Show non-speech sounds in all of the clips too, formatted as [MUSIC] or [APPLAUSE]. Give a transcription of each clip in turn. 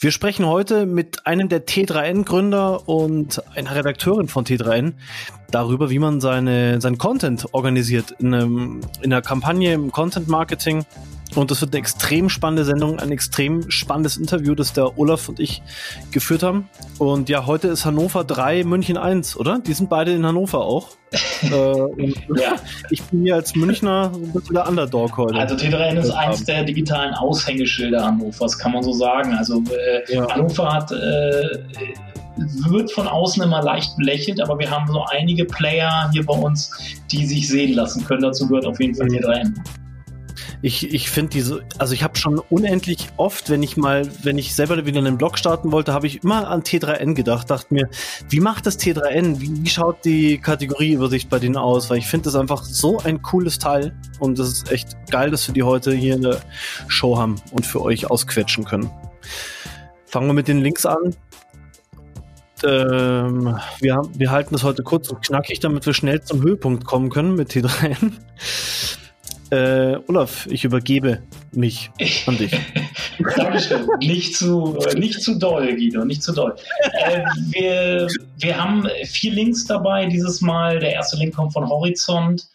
Wir sprechen heute mit einem der T3N-Gründer und einer Redakteurin von T3N darüber, wie man seine, sein Content organisiert. In, einem, in einer Kampagne im Content Marketing und das wird eine extrem spannende Sendung, ein extrem spannendes Interview, das der Olaf und ich geführt haben. Und ja, heute ist Hannover 3, München 1, oder? Die sind beide in Hannover auch. [LAUGHS] äh, ja. Ich bin hier als Münchner ein bisschen der Underdog heute. Also T3N ist eins der digitalen Aushängeschilder Hannovers, kann man so sagen. Also äh, ja. Hannover hat äh, wird von außen immer leicht belächelt, aber wir haben so einige Player hier bei uns, die sich sehen lassen können. Dazu gehört auf jeden Fall T3N ich, ich finde diese, also ich habe schon unendlich oft, wenn ich mal, wenn ich selber wieder einen Blog starten wollte, habe ich immer an T3N gedacht, dachte mir, wie macht das T3N? Wie, wie schaut die Kategorieübersicht bei denen aus? Weil ich finde das einfach so ein cooles Teil und das ist echt geil, dass wir die heute hier in der Show haben und für euch ausquetschen können. Fangen wir mit den Links an. Ähm, wir, wir halten das heute kurz und knackig, damit wir schnell zum Höhepunkt kommen können mit T3N. Äh, Olaf, ich übergebe mich an dich. [LAUGHS] Dankeschön. Nicht zu, nicht zu doll, Guido, nicht zu doll. Äh, wir, wir haben vier Links dabei dieses Mal. Der erste Link kommt von Horizont.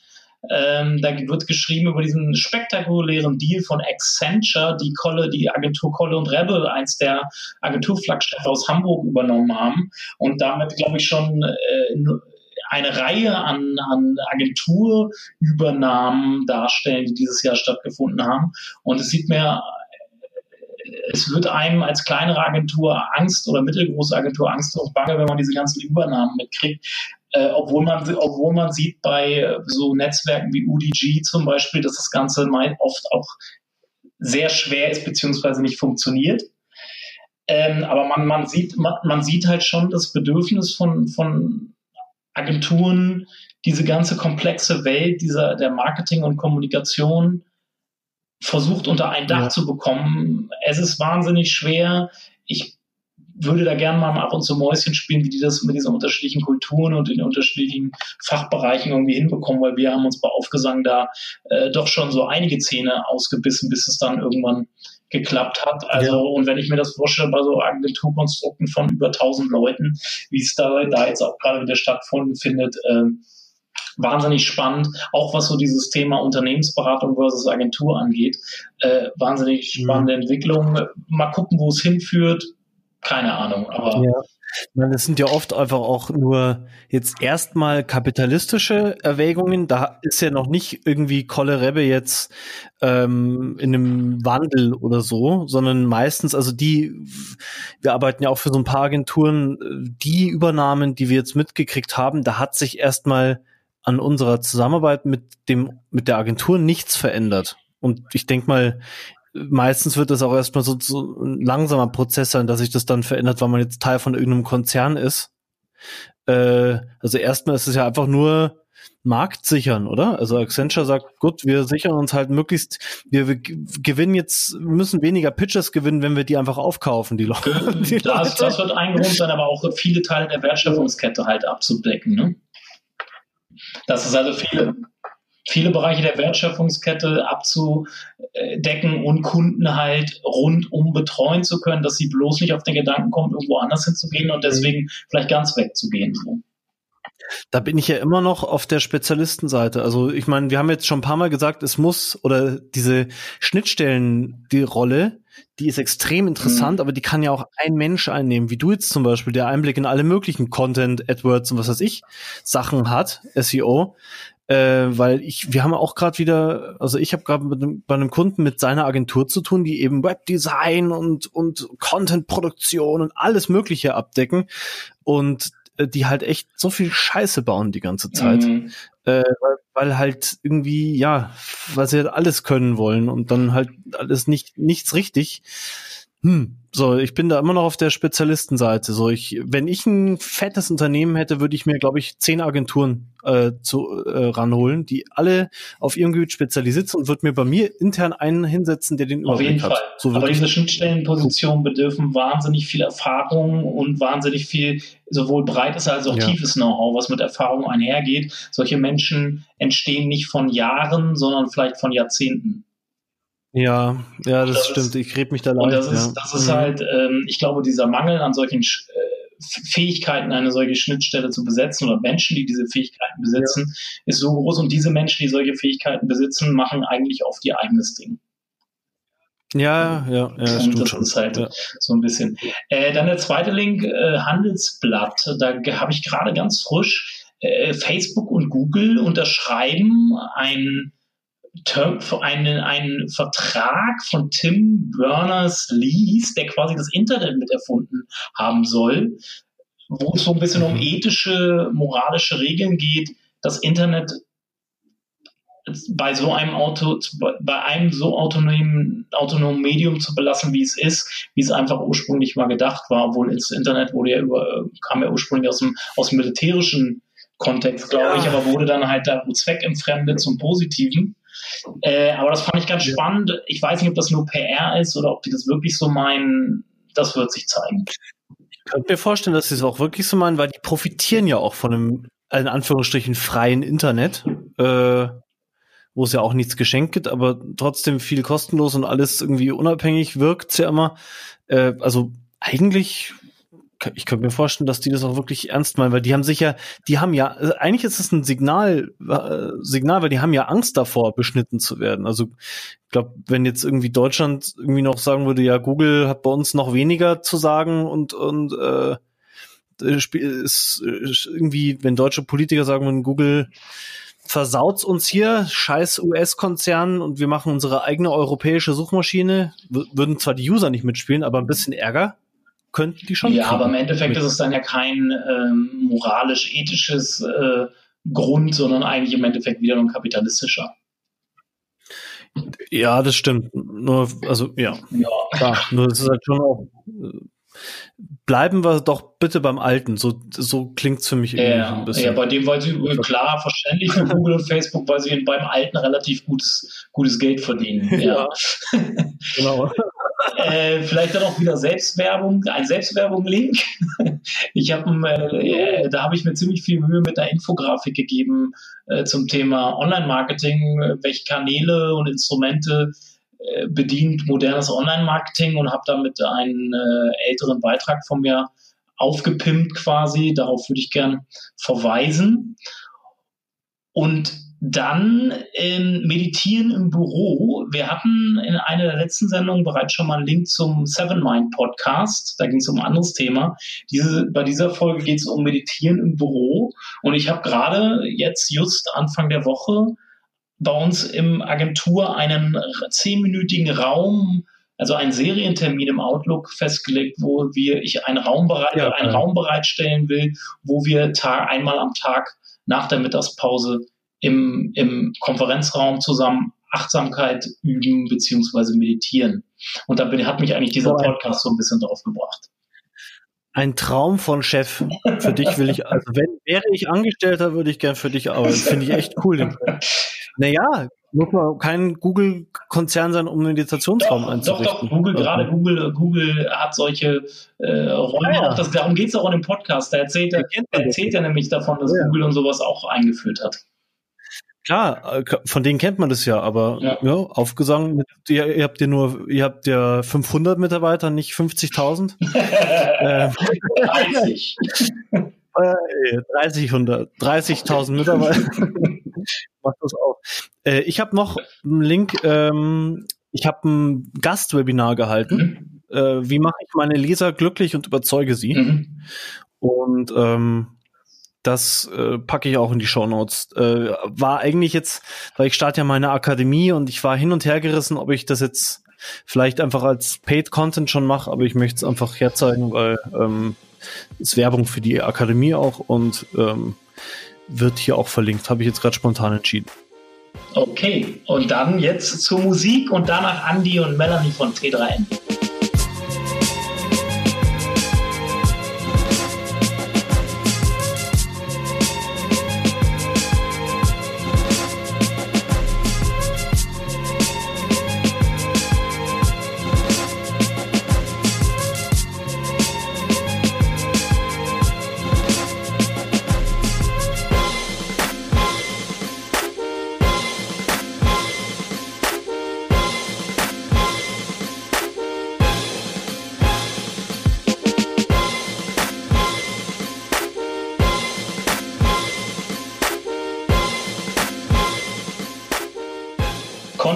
Ähm, da wird geschrieben über diesen spektakulären Deal von Accenture, die Kolle, die Agentur Kolle und Rebel, eins der Agenturflaggschiffe aus Hamburg übernommen haben und damit, glaube ich, schon äh, eine Reihe an, an Agenturübernahmen darstellen, die dieses Jahr stattgefunden haben. Und es sieht mir es wird einem als kleinere Agentur Angst oder mittelgroße Agentur Angst und Bange, wenn man diese ganzen Übernahmen mitkriegt. Äh, obwohl, man, obwohl man sieht bei so Netzwerken wie UDG zum Beispiel, dass das Ganze oft auch sehr schwer ist beziehungsweise nicht funktioniert. Ähm, aber man, man, sieht, man, man sieht halt schon das Bedürfnis von, von Agenturen diese ganze komplexe Welt dieser, der Marketing und Kommunikation versucht unter ein Dach ja. zu bekommen. Es ist wahnsinnig schwer. Ich würde da gerne mal ab und zu Mäuschen spielen, wie die das mit diesen unterschiedlichen Kulturen und in den unterschiedlichen Fachbereichen irgendwie hinbekommen, weil wir haben uns bei Aufgesang da äh, doch schon so einige Zähne ausgebissen, bis es dann irgendwann geklappt hat. Also, ja. und wenn ich mir das vorstelle bei so Agenturkonstrukten von über 1000 Leuten, wie es da, da jetzt auch gerade wieder stattfindet, äh, wahnsinnig spannend, auch was so dieses Thema Unternehmensberatung versus Agentur angeht. Äh, wahnsinnig mhm. spannende mhm. Entwicklung. Mal gucken, wo es hinführt. Keine Ahnung, aber ja. Meine, es sind ja oft einfach auch nur jetzt erstmal kapitalistische Erwägungen. Da ist ja noch nicht irgendwie Kolle Rebbe jetzt ähm, in einem Wandel oder so, sondern meistens, also die, wir arbeiten ja auch für so ein paar Agenturen, die Übernahmen, die wir jetzt mitgekriegt haben, da hat sich erstmal an unserer Zusammenarbeit mit dem, mit der Agentur nichts verändert. Und ich denke mal, meistens wird das auch erstmal so, so ein langsamer Prozess sein, dass sich das dann verändert, weil man jetzt Teil von irgendeinem Konzern ist. Äh, also erstmal ist es ja einfach nur Markt sichern, oder? Also Accenture sagt, gut, wir sichern uns halt möglichst, wir, wir gewinnen jetzt, müssen weniger Pitches gewinnen, wenn wir die einfach aufkaufen, die Leute. Die das, Leute. das wird ein Grund sein, aber auch viele Teile der Wertschöpfungskette halt abzudecken, ne? Das ist also viele, viele Bereiche der Wertschöpfungskette abzudecken und Kunden halt rundum betreuen zu können, dass sie bloß nicht auf den Gedanken kommen, irgendwo anders hinzugehen und deswegen vielleicht ganz wegzugehen. Da bin ich ja immer noch auf der Spezialistenseite. Also ich meine, wir haben jetzt schon ein paar Mal gesagt, es muss oder diese Schnittstellen, die Rolle, die ist extrem interessant, mhm. aber die kann ja auch ein Mensch einnehmen, wie du jetzt zum Beispiel, der Einblick in alle möglichen Content, AdWords und was weiß ich, Sachen hat, SEO. Äh, weil ich, wir haben auch gerade wieder, also ich habe gerade bei einem Kunden mit seiner Agentur zu tun, die eben Webdesign und und Contentproduktion und alles Mögliche abdecken und äh, die halt echt so viel Scheiße bauen die ganze Zeit. Mhm. Äh, weil, weil halt irgendwie, ja, weil sie halt alles können wollen und dann halt alles nicht, nichts richtig. Hm, so, ich bin da immer noch auf der Spezialistenseite. So, ich, wenn ich ein fettes Unternehmen hätte, würde ich mir, glaube ich, zehn Agenturen äh, zu äh, ranholen, die alle auf ihrem Gebiet spezialisiert sind und würde mir bei mir intern einen hinsetzen, der den Überblick Auf jeden hat. Fall. So Aber diese Schnittstellenpositionen bedürfen wahnsinnig viel Erfahrung und wahnsinnig viel sowohl breites als auch ja. tiefes Know-how, was mit Erfahrung einhergeht. Solche Menschen entstehen nicht von Jahren, sondern vielleicht von Jahrzehnten. Ja, ja, das, das stimmt. Ist, ich rede mich da leicht. Und das ist, ja. das ist mhm. halt, ähm, ich glaube, dieser Mangel an solchen äh, Fähigkeiten, eine solche Schnittstelle zu besetzen oder Menschen, die diese Fähigkeiten besitzen, ja. ist so groß. Und diese Menschen, die solche Fähigkeiten besitzen, machen eigentlich oft ihr eigenes Ding. Ja, ja, ja. Das schon. ist halt ja. so ein bisschen. Äh, dann der zweite Link, äh, Handelsblatt. Da habe ich gerade ganz frisch äh, Facebook und Google unterschreiben ein Term, einen, einen Vertrag von Tim Berners-Lee, der quasi das Internet mit erfunden haben soll, wo es so ein bisschen um mhm. ethische, moralische Regeln geht, das Internet bei so einem Auto, bei einem so autonomen, autonomen Medium zu belassen, wie es ist, wie es einfach ursprünglich mal gedacht war, obwohl das Internet wurde ja über, kam ja ursprünglich aus dem, aus dem militärischen Kontext, glaube ja. ich, aber wurde dann halt da zweckentfremdet zum Positiven. Äh, aber das fand ich ganz spannend. Ich weiß nicht, ob das nur PR ist oder ob die das wirklich so meinen. Das wird sich zeigen. Ich könnte mir vorstellen, dass sie es auch wirklich so meinen, weil die profitieren ja auch von einem, in Anführungsstrichen, freien Internet, äh, wo es ja auch nichts geschenkt gibt, aber trotzdem viel kostenlos und alles irgendwie unabhängig wirkt ja immer. Äh, also eigentlich ich könnte mir vorstellen, dass die das auch wirklich ernst meinen, weil die haben sich ja, die haben ja, also eigentlich ist es ein Signal, äh, Signal, weil die haben ja Angst davor, beschnitten zu werden. Also ich glaube, wenn jetzt irgendwie Deutschland irgendwie noch sagen würde, ja, Google hat bei uns noch weniger zu sagen und und äh, ist irgendwie, wenn deutsche Politiker sagen würden, Google versaut uns hier, scheiß US-Konzern und wir machen unsere eigene europäische Suchmaschine, würden zwar die User nicht mitspielen, aber ein bisschen Ärger könnten die schon. Ja, aber im Endeffekt ist es dann ja kein ähm, moralisch-ethisches äh, Grund, sondern eigentlich im Endeffekt wieder ein kapitalistischer. Ja, das stimmt. Nur, also ja. Ja. Klar, nur es ist halt schon auch. Äh, bleiben wir doch bitte beim Alten. So, so klingt es für mich irgendwie ja, ein bisschen. Ja, bei dem, weil sie klar verständlich für Google und Facebook, weil sie beim Alten relativ gutes, gutes Geld verdienen. [LAUGHS] Ja. genau. [LAUGHS] äh, vielleicht dann auch wieder Selbstwerbung, ein Selbstwerbung-Link. [LAUGHS] Ich habe, äh, da habe ich mir ziemlich viel Mühe mit der Infografik gegeben äh, zum Thema Online-Marketing, welche Kanäle und Instrumente äh, bedient modernes Online-Marketing und habe damit einen äh, älteren Beitrag von mir aufgepimpt quasi. Darauf würde ich gern verweisen. Und dann ähm, Meditieren im Büro. Wir hatten in einer der letzten Sendungen bereits schon mal einen Link zum Seven Mind Podcast. Da ging es um ein anderes Thema. Diese, bei dieser Folge geht es um Meditieren im Büro. Und ich habe gerade jetzt just Anfang der Woche bei uns im Agentur einen zehnminütigen Raum also einen Serientermin im Outlook festgelegt, wo wir ich einen Raum, bereit, ja, einen Raum bereitstellen will, wo wir Tag, einmal am Tag nach der Mittagspause im, im Konferenzraum zusammen Achtsamkeit üben beziehungsweise meditieren. Und da bin, hat mich eigentlich dieser Podcast so ein bisschen drauf gebracht. Ein Traum von Chef. Für dich will ich, also wenn wäre ich Angestellter, würde ich gern für dich arbeiten. Finde ich echt cool. naja, muss man kein Google-Konzern sein, um einen Meditationsraum einzurichten. Doch, doch, Google, also. gerade Google, Google hat solche äh, Räume ah, ja. auch. Das, darum geht es auch in dem Podcast. Da erzählt er, erzählt er nämlich davon, dass ja. Google und sowas auch eingeführt hat. Klar, äh, von denen kennt man das ja, aber ja, ja aufgesagt, ihr, ihr habt ja nur, ihr habt ja 500 Mitarbeiter, nicht 50.000. [LAUGHS] [LAUGHS] äh, 30. 30, 100, 30.000 Mitarbeiter. [LAUGHS] Macht das auch. Äh, ich habe noch einen Link, ähm, ich habe ein Gastwebinar gehalten. Mhm. Äh, wie mache ich meine Leser glücklich und überzeuge sie? Mhm. Und ähm, das äh, packe ich auch in die Show Notes. Äh, war eigentlich jetzt, weil ich starte ja meine Akademie und ich war hin und her gerissen, ob ich das jetzt vielleicht einfach als Paid Content schon mache, aber ich möchte es einfach herzeigen, weil ähm, ist Werbung für die Akademie auch und ähm, wird hier auch verlinkt. Habe ich jetzt gerade spontan entschieden. Okay, und dann jetzt zur Musik und danach Andy und Melanie von T3N.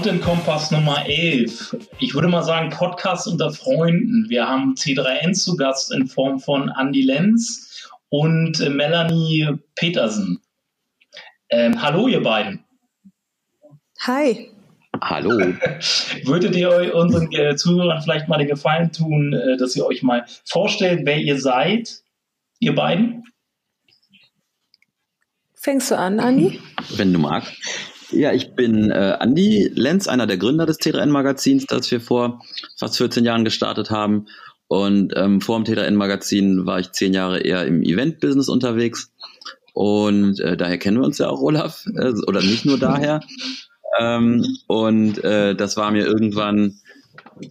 Content Kompass Nummer 11. Ich würde mal sagen, Podcast unter Freunden. Wir haben C3N zu Gast in Form von Andy Lenz und äh, Melanie Petersen. Ähm, hallo, ihr beiden. Hi. Hallo. [LAUGHS] Würdet ihr euch unseren äh, Zuhörern vielleicht mal den Gefallen tun, äh, dass ihr euch mal vorstellt, wer ihr seid, ihr beiden? Fängst du an, Andi? Wenn du magst. Ja, ich bin äh, Andi Lenz, einer der Gründer des T3N-Magazins, das wir vor fast 14 Jahren gestartet haben. Und ähm, vor dem T3N-Magazin war ich zehn Jahre eher im Event-Business unterwegs. Und äh, daher kennen wir uns ja auch, Olaf. Äh, oder nicht nur daher. Ähm, und äh, das war mir irgendwann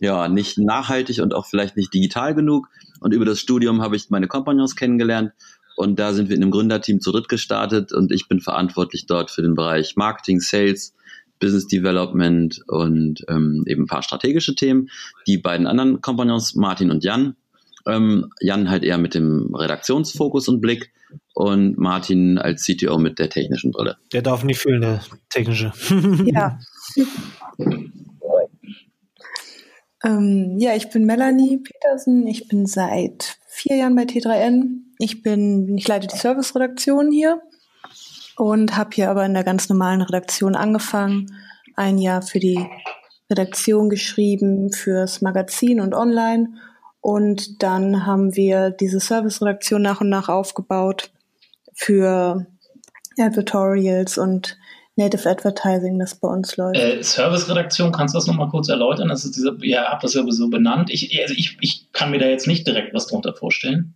ja nicht nachhaltig und auch vielleicht nicht digital genug. Und über das Studium habe ich meine Kompagnons kennengelernt und da sind wir in einem Gründerteam zu dritt gestartet und ich bin verantwortlich dort für den Bereich Marketing, Sales, Business Development und ähm, eben ein paar strategische Themen. Die beiden anderen Kompagnons, Martin und Jan, ähm, Jan halt eher mit dem Redaktionsfokus und Blick und Martin als CTO mit der technischen Brille. Der darf nicht fehlen, der technische. [LAUGHS] ja. ähm, ja, ich bin Melanie Petersen. Ich bin seit vier Jahren bei T3N ich bin, ich leite die Service-Redaktion hier und habe hier aber in der ganz normalen Redaktion angefangen. Ein Jahr für die Redaktion geschrieben, fürs Magazin und online. Und dann haben wir diese Service-Redaktion nach und nach aufgebaut für Advertorials und Native Advertising, das bei uns läuft. Äh, Service-Redaktion, kannst du das nochmal kurz erläutern? Das ist diese, ihr habt das ja so benannt. Ich, also ich, ich kann mir da jetzt nicht direkt was drunter vorstellen.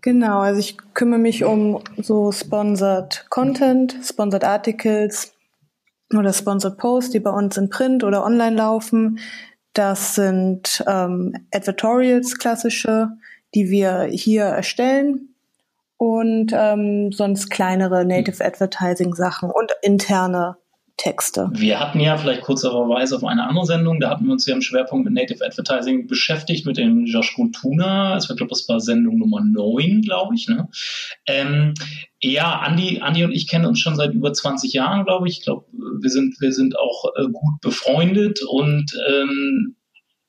Genau, also ich kümmere mich um so Sponsored Content, Sponsored Articles oder Sponsored Posts, die bei uns in Print oder online laufen. Das sind ähm, Advertorials klassische, die wir hier erstellen und ähm, sonst kleinere Native Advertising Sachen und interne Texte. Wir hatten ja vielleicht kurzer Verweis auf eine andere Sendung, da hatten wir uns ja im Schwerpunkt mit Native Advertising beschäftigt, mit dem Josh Kuntuna. Ich glaube, das war Sendung Nummer 9, glaube ich. Ne? Ähm, ja, Andi, Andi und ich kennen uns schon seit über 20 Jahren, glaube ich. Ich glaube, wir sind, wir sind auch äh, gut befreundet und ähm,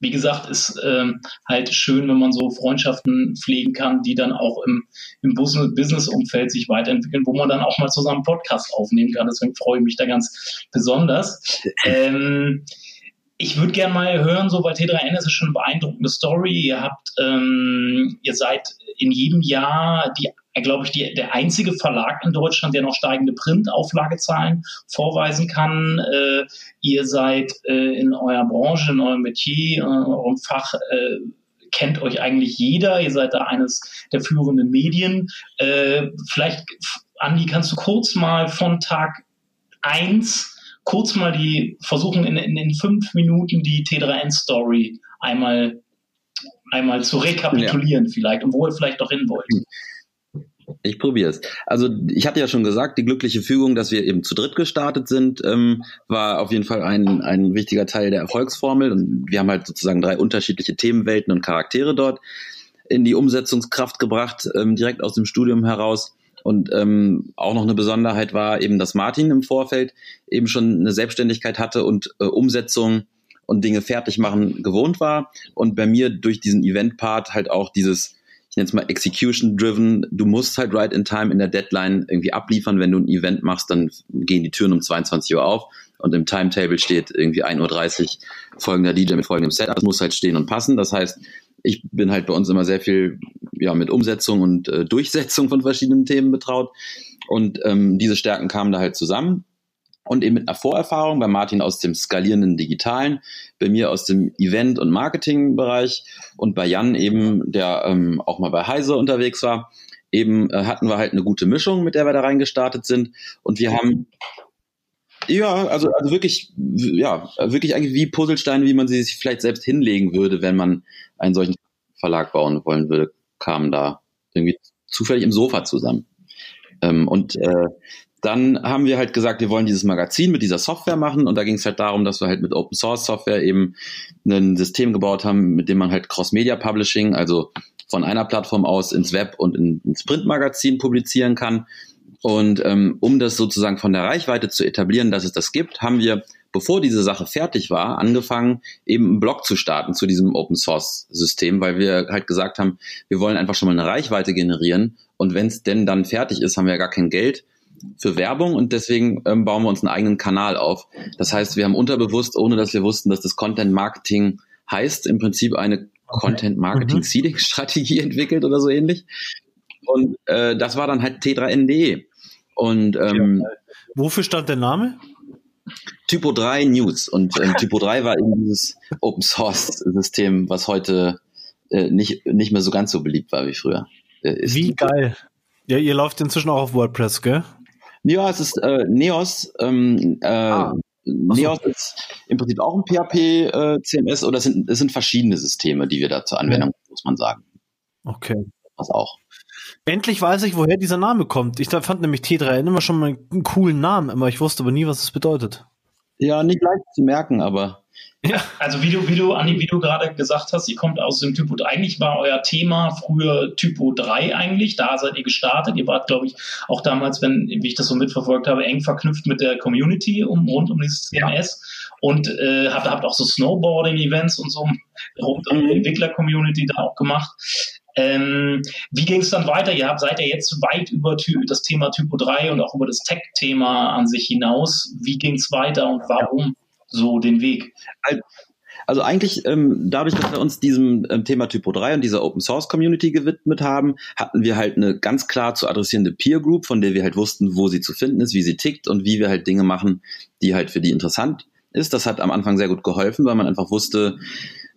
wie gesagt, ist ähm, halt schön, wenn man so Freundschaften pflegen kann, die dann auch im, im Business-Umfeld sich weiterentwickeln, wo man dann auch mal zusammen Podcast aufnehmen kann. Deswegen freue ich mich da ganz besonders. Ähm, ich würde gerne mal hören, so bei T3N ist schon eine beeindruckende Story. Ihr habt, ähm, ihr seid in jedem Jahr die glaube ich, die, der einzige Verlag in Deutschland, der noch steigende Printauflagezahlen vorweisen kann. Äh, ihr seid äh, in eurer Branche, in eurem Metier, in eurem Fach äh, kennt euch eigentlich jeder. Ihr seid da eines der führenden Medien. Äh, vielleicht, Andi, kannst du kurz mal von Tag eins kurz mal die versuchen in, in, in fünf Minuten die T3N-Story einmal einmal zu rekapitulieren ja. vielleicht und wo ihr vielleicht noch hin wollt. Ich probiere es. Also ich hatte ja schon gesagt, die glückliche Fügung, dass wir eben zu dritt gestartet sind, ähm, war auf jeden Fall ein, ein wichtiger Teil der Erfolgsformel. Und wir haben halt sozusagen drei unterschiedliche Themenwelten und Charaktere dort in die Umsetzungskraft gebracht, ähm, direkt aus dem Studium heraus. Und ähm, auch noch eine Besonderheit war eben, dass Martin im Vorfeld eben schon eine Selbstständigkeit hatte und äh, Umsetzung und Dinge fertig machen gewohnt war. Und bei mir durch diesen Event-Part halt auch dieses ich nenne es mal Execution-driven. Du musst halt right in time in der Deadline irgendwie abliefern. Wenn du ein Event machst, dann gehen die Türen um 22 Uhr auf und im Timetable steht irgendwie 1.30 Uhr folgender DJ mit folgendem Set. Das muss halt stehen und passen. Das heißt, ich bin halt bei uns immer sehr viel ja, mit Umsetzung und äh, Durchsetzung von verschiedenen Themen betraut. Und ähm, diese Stärken kamen da halt zusammen und eben mit einer Vorerfahrung bei Martin aus dem skalierenden Digitalen, bei mir aus dem Event- und Marketingbereich und bei Jan eben, der ähm, auch mal bei Heise unterwegs war, eben äh, hatten wir halt eine gute Mischung, mit der wir da reingestartet sind und wir haben ja, also, also wirklich, ja, wirklich eigentlich wie Puzzlesteine, wie man sie sich vielleicht selbst hinlegen würde, wenn man einen solchen Verlag bauen wollen würde, kamen da irgendwie zufällig im Sofa zusammen. Ähm, und äh, dann haben wir halt gesagt, wir wollen dieses Magazin mit dieser Software machen und da ging es halt darum, dass wir halt mit Open Source Software eben ein System gebaut haben, mit dem man halt Cross-Media Publishing, also von einer Plattform aus ins Web und ins Printmagazin publizieren kann. Und ähm, um das sozusagen von der Reichweite zu etablieren, dass es das gibt, haben wir bevor diese Sache fertig war, angefangen, eben einen Blog zu starten zu diesem Open Source System, weil wir halt gesagt haben, wir wollen einfach schon mal eine Reichweite generieren und wenn es denn dann fertig ist, haben wir ja gar kein Geld für Werbung und deswegen ähm, bauen wir uns einen eigenen Kanal auf. Das heißt, wir haben unterbewusst, ohne dass wir wussten, dass das Content Marketing heißt, im Prinzip eine Content Marketing mhm. Seeding Strategie [LAUGHS] entwickelt oder so ähnlich. Und äh, das war dann halt T3NDE. Und ähm, wofür stand der Name? Typo 3 News. Und ähm, [LAUGHS] Typo 3 war eben dieses Open Source System, was heute äh, nicht, nicht mehr so ganz so beliebt war wie früher. Äh, wie geil. Ja, ihr läuft inzwischen auch auf WordPress, gell? Es ist äh, Neos. Ähm, äh, ah. Neos ist im Prinzip auch ein PHP-CMS äh, oder es sind, es sind verschiedene Systeme, die wir da zur Anwendung, ja. muss man sagen. Okay. Was auch. Endlich weiß ich, woher dieser Name kommt. Ich fand nämlich T3N immer schon mal einen coolen Namen, aber ich wusste aber nie, was es bedeutet. Ja, nicht leicht zu merken, aber ja. Also wie du, wie du, Andi, wie du gerade gesagt hast, ihr kommt aus dem Typo 3. Eigentlich war euer Thema früher Typo 3 eigentlich. Da seid ihr gestartet. Ihr wart, glaube ich, auch damals, wenn, wie ich das so mitverfolgt habe, eng verknüpft mit der Community um, rund um dieses CMS. Und äh, habt, habt auch so Snowboarding-Events und so rund um die mhm. Entwickler-Community da auch gemacht. Ähm, wie ging es dann weiter? Ihr habt, seid ja jetzt weit über das Thema Typo 3 und auch über das Tech-Thema an sich hinaus. Wie ging es weiter und warum so den Weg? Also eigentlich ähm, dadurch, dass wir uns diesem ähm, Thema Typo 3 und dieser Open Source Community gewidmet haben, hatten wir halt eine ganz klar zu adressierende Peer Group, von der wir halt wussten, wo sie zu finden ist, wie sie tickt und wie wir halt Dinge machen, die halt für die interessant ist. Das hat am Anfang sehr gut geholfen, weil man einfach wusste,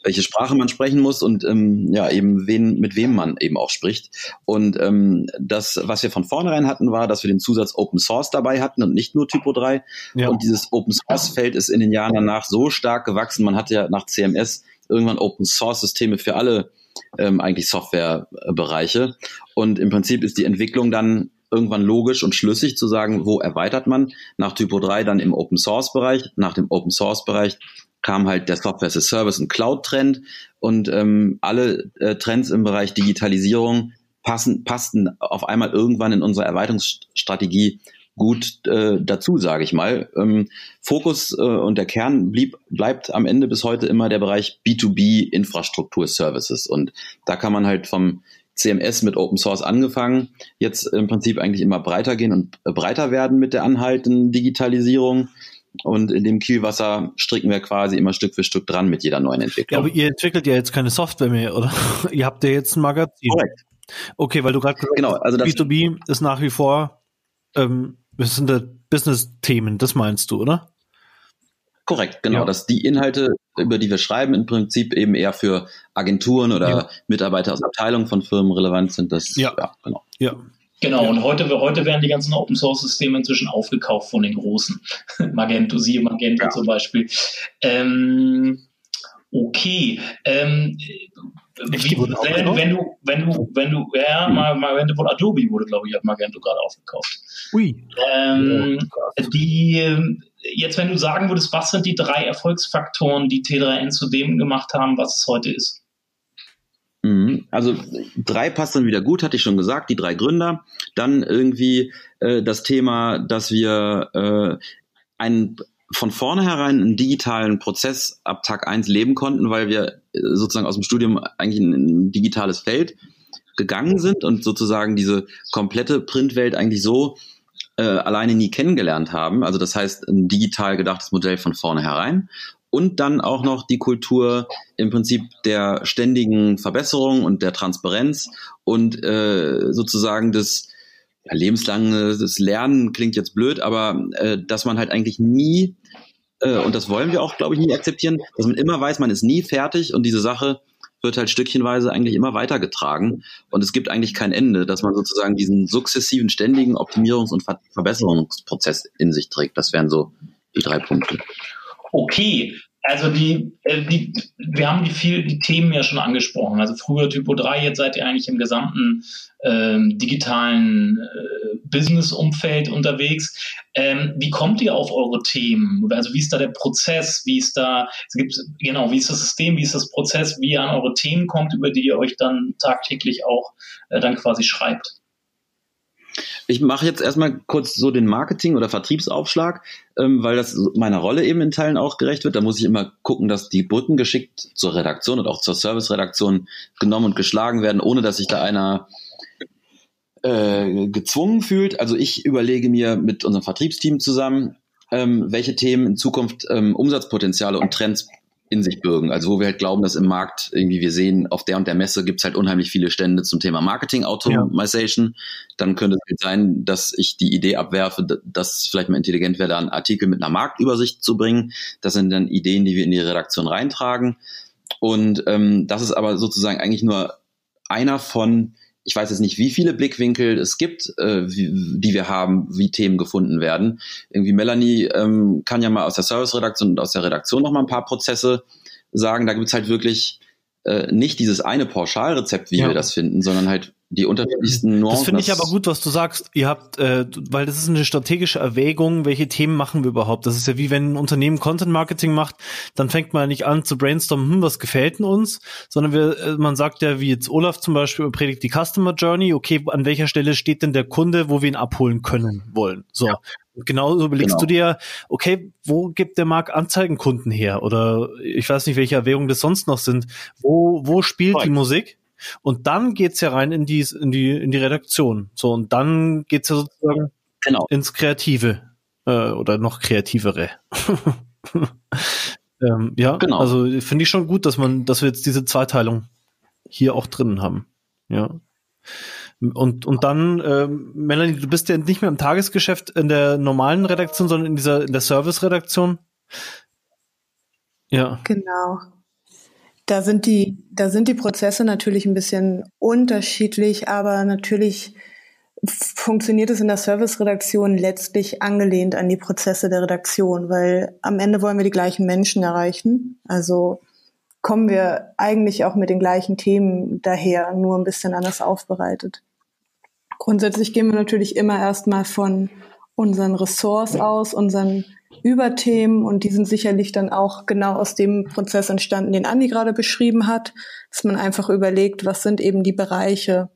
welche Sprache man sprechen muss und ähm, ja eben wen mit wem man eben auch spricht. Und ähm, das, was wir von vornherein hatten, war, dass wir den Zusatz Open Source dabei hatten und nicht nur Typo 3. Ja. Und dieses Open Source Feld ist in den Jahren danach so stark gewachsen. Man hatte ja nach CMS irgendwann Open Source Systeme für alle ähm, eigentlich Softwarebereiche. Und im Prinzip ist die Entwicklung dann irgendwann logisch und schlüssig zu sagen, wo erweitert man nach Typo 3 dann im Open Source Bereich, nach dem Open Source Bereich kam halt der Software as a Service und Cloud-Trend und ähm, alle äh, Trends im Bereich Digitalisierung passen, passten auf einmal irgendwann in unsere Erweiterungsstrategie gut äh, dazu, sage ich mal. Ähm, Fokus äh, und der Kern blieb, bleibt am Ende bis heute immer der Bereich B2B Infrastruktur Services und da kann man halt vom CMS mit Open Source angefangen, jetzt im Prinzip eigentlich immer breiter gehen und äh, breiter werden mit der anhaltenden Digitalisierung. Und in dem Kielwasser stricken wir quasi immer Stück für Stück dran mit jeder neuen Entwicklung. Ja, aber ihr entwickelt ja jetzt keine Software mehr, oder? [LAUGHS] ihr habt ja jetzt ein Magazin. Korrekt. Okay, weil du gerade gesagt genau, also das B2B ist nach wie vor, ähm, das sind da Business-Themen, das meinst du, oder? Korrekt, genau. Ja. Dass die Inhalte, über die wir schreiben, im Prinzip eben eher für Agenturen oder ja. Mitarbeiter aus Abteilungen von Firmen relevant sind. Das, ja, ja genau. Ja, Genau, ja. und heute, heute werden die ganzen Open Source Systeme inzwischen aufgekauft von den großen. [LAUGHS] Magento, siehe Magento ja. zum Beispiel. Ähm, okay. Ähm, wie, wenn, wenn, du, wenn du, wenn du, ja, mal, mal, wenn du von Adobe wurde, glaube ich, hat Magento gerade aufgekauft. Ui. Ähm, die, jetzt, wenn du sagen würdest, was sind die drei Erfolgsfaktoren, die T3N zu dem gemacht haben, was es heute ist? Mhm. Also drei passt dann wieder gut, hatte ich schon gesagt, die drei Gründer. Dann irgendwie äh, das Thema, dass wir äh, einen von vornherein einen digitalen Prozess ab Tag eins leben konnten, weil wir äh, sozusagen aus dem Studium eigentlich in ein digitales Feld gegangen sind und sozusagen diese komplette Printwelt eigentlich so äh, alleine nie kennengelernt haben. Also das heißt, ein digital gedachtes Modell von vornherein und dann auch noch die Kultur im Prinzip der ständigen Verbesserung und der Transparenz und äh, sozusagen des ja, lebenslanges Lernen klingt jetzt blöd, aber äh, dass man halt eigentlich nie äh, und das wollen wir auch, glaube ich, nie akzeptieren, dass man immer weiß, man ist nie fertig und diese Sache wird halt stückchenweise eigentlich immer weitergetragen und es gibt eigentlich kein Ende, dass man sozusagen diesen sukzessiven, ständigen Optimierungs- und Ver Verbesserungsprozess in sich trägt. Das wären so die drei Punkte. Okay, also die, äh, die, wir haben die viel, die Themen ja schon angesprochen. Also früher Typo 3, jetzt seid ihr eigentlich im gesamten ähm, digitalen äh, Business-Umfeld unterwegs. Ähm, wie kommt ihr auf eure Themen? Also wie ist da der Prozess? Wie ist da, es gibt, genau, wie ist das System? Wie ist das Prozess? Wie ihr an eure Themen kommt, über die ihr euch dann tagtäglich auch äh, dann quasi schreibt? Ich mache jetzt erstmal kurz so den Marketing- oder Vertriebsaufschlag, ähm, weil das meiner Rolle eben in Teilen auch gerecht wird. Da muss ich immer gucken, dass die Brücken geschickt zur Redaktion und auch zur Service-Redaktion genommen und geschlagen werden, ohne dass sich da einer äh, gezwungen fühlt. Also ich überlege mir mit unserem Vertriebsteam zusammen, ähm, welche Themen in Zukunft ähm, Umsatzpotenziale und Trends in sich bürgen. Also wo wir halt glauben, dass im Markt irgendwie wir sehen, auf der und der Messe gibt es halt unheimlich viele Stände zum Thema Marketing Automation. Ja. Dann könnte es halt sein, dass ich die Idee abwerfe, dass vielleicht mal intelligent wäre, da einen Artikel mit einer Marktübersicht zu bringen. Das sind dann Ideen, die wir in die Redaktion reintragen. Und ähm, das ist aber sozusagen eigentlich nur einer von ich weiß jetzt nicht, wie viele Blickwinkel es gibt, äh, wie, die wir haben, wie Themen gefunden werden. Irgendwie Melanie ähm, kann ja mal aus der Service-Redaktion und aus der Redaktion noch mal ein paar Prozesse sagen. Da gibt's halt wirklich äh, nicht dieses eine Pauschalrezept, wie ja. wir das finden, sondern halt die unterschiedlichsten Nuancen. Das finde ich aber gut, was du sagst. Ihr habt, äh, weil das ist eine strategische Erwägung, welche Themen machen wir überhaupt. Das ist ja wie wenn ein Unternehmen Content Marketing macht, dann fängt man nicht an zu brainstormen, hm, was gefällt denn uns, sondern wir, äh, man sagt ja, wie jetzt Olaf zum Beispiel predigt die Customer Journey, okay, an welcher Stelle steht denn der Kunde, wo wir ihn abholen können wollen. So. Ja. Genauso überlegst genau. du dir, okay, wo gibt der Markt Anzeigenkunden her? Oder ich weiß nicht, welche Erwägungen das sonst noch sind. Wo, wo spielt Voll. die Musik? Und dann geht's ja rein in die, in die, in die Redaktion. So, und dann geht's ja sozusagen genau. ins Kreative äh, oder noch kreativere. [LAUGHS] ähm, ja, genau. also finde ich schon gut, dass man, dass wir jetzt diese Zweiteilung hier auch drin haben. Ja. Und, und dann, ähm, Melanie, du bist ja nicht mehr im Tagesgeschäft in der normalen Redaktion, sondern in dieser in der Service-Redaktion. Ja. Genau. Da sind die, da sind die Prozesse natürlich ein bisschen unterschiedlich, aber natürlich funktioniert es in der Service-Redaktion letztlich angelehnt an die Prozesse der Redaktion, weil am Ende wollen wir die gleichen Menschen erreichen. Also kommen wir eigentlich auch mit den gleichen Themen daher, nur ein bisschen anders aufbereitet. Grundsätzlich gehen wir natürlich immer erstmal von unseren Ressorts aus, unseren Überthemen und die sind sicherlich dann auch genau aus dem Prozess entstanden, den Andi gerade beschrieben hat, dass man einfach überlegt, was sind eben die Bereiche,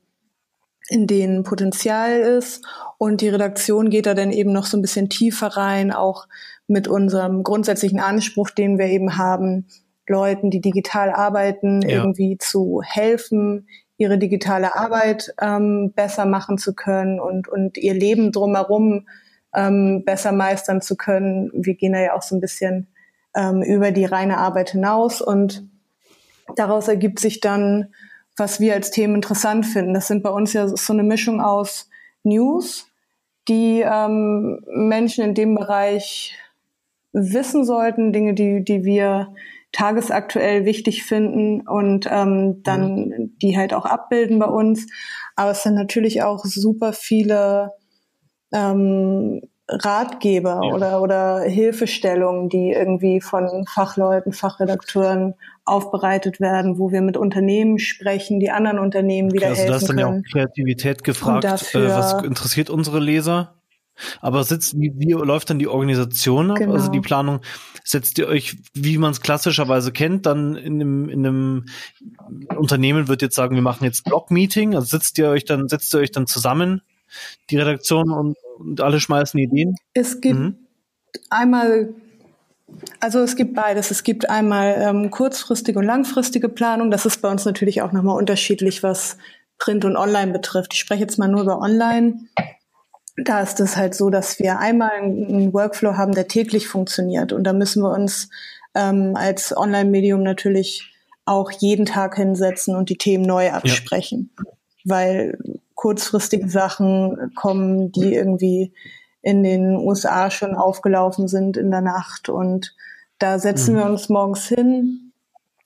in denen Potenzial ist und die Redaktion geht da dann eben noch so ein bisschen tiefer rein, auch mit unserem grundsätzlichen Anspruch, den wir eben haben, Leuten, die digital arbeiten, ja. irgendwie zu helfen, ihre digitale Arbeit ähm, besser machen zu können und, und ihr Leben drumherum ähm, besser meistern zu können. Wir gehen da ja auch so ein bisschen ähm, über die reine Arbeit hinaus und daraus ergibt sich dann, was wir als Themen interessant finden. Das sind bei uns ja so eine Mischung aus News, die ähm, Menschen in dem Bereich wissen sollten, Dinge, die, die wir tagesaktuell wichtig finden und ähm, dann mhm. die halt auch abbilden bei uns. Aber es sind natürlich auch super viele ähm, Ratgeber ja. oder, oder Hilfestellungen, die irgendwie von Fachleuten, Fachredakteuren aufbereitet werden, wo wir mit Unternehmen sprechen, die anderen Unternehmen wieder also helfen können. Also da ist dann ja auch Kreativität gefragt. Äh, was interessiert unsere Leser? Aber sitzt, wie, wie läuft dann die Organisation ab? Genau. Also die genau. Planung, setzt ihr euch, wie man es klassischerweise kennt, dann in einem, in einem Unternehmen wird jetzt sagen, wir machen jetzt Blog-Meeting, also sitzt ihr euch dann, setzt ihr euch dann zusammen die Redaktion und, und alle schmeißen Ideen? Es gibt mhm. einmal also es gibt beides. Es gibt einmal ähm, kurzfristige und langfristige Planung. Das ist bei uns natürlich auch nochmal unterschiedlich, was Print und Online betrifft. Ich spreche jetzt mal nur über Online. Da ist es halt so, dass wir einmal einen Workflow haben, der täglich funktioniert. Und da müssen wir uns ähm, als Online-Medium natürlich auch jeden Tag hinsetzen und die Themen neu absprechen. Ja. Weil kurzfristige Sachen kommen, die irgendwie in den USA schon aufgelaufen sind in der Nacht. Und da setzen mhm. wir uns morgens hin.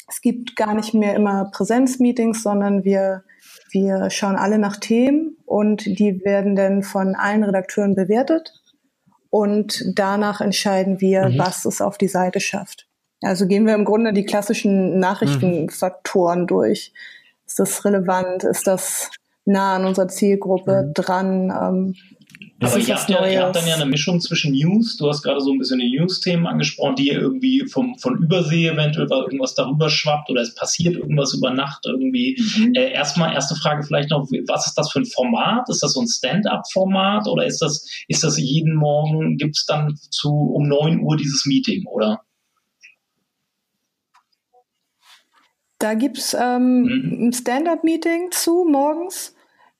Es gibt gar nicht mehr immer Präsenzmeetings, sondern wir, wir schauen alle nach Themen und die werden dann von allen Redakteuren bewertet. Und danach entscheiden wir, mhm. was es auf die Seite schafft. Also gehen wir im Grunde die klassischen Nachrichtenfaktoren mhm. durch. Ist das relevant? Ist das nah an unserer Zielgruppe mhm. dran. Ähm, Das Aber ihr habt, ja, ihr habt dann ja eine Mischung zwischen News, du hast gerade so ein bisschen die News-Themen angesprochen, die ihr irgendwie vom, von Übersee eventuell weil irgendwas darüber schwappt oder es passiert irgendwas über Nacht irgendwie. Mhm. Äh, erstmal, erste Frage vielleicht noch, was ist das für ein Format? Ist das so ein Stand-up-Format oder ist das, ist das jeden Morgen, gibt es dann zu um 9 Uhr dieses Meeting, oder? Da gibt's ähm, Mhm. ein Stand-up-Meeting zu morgens,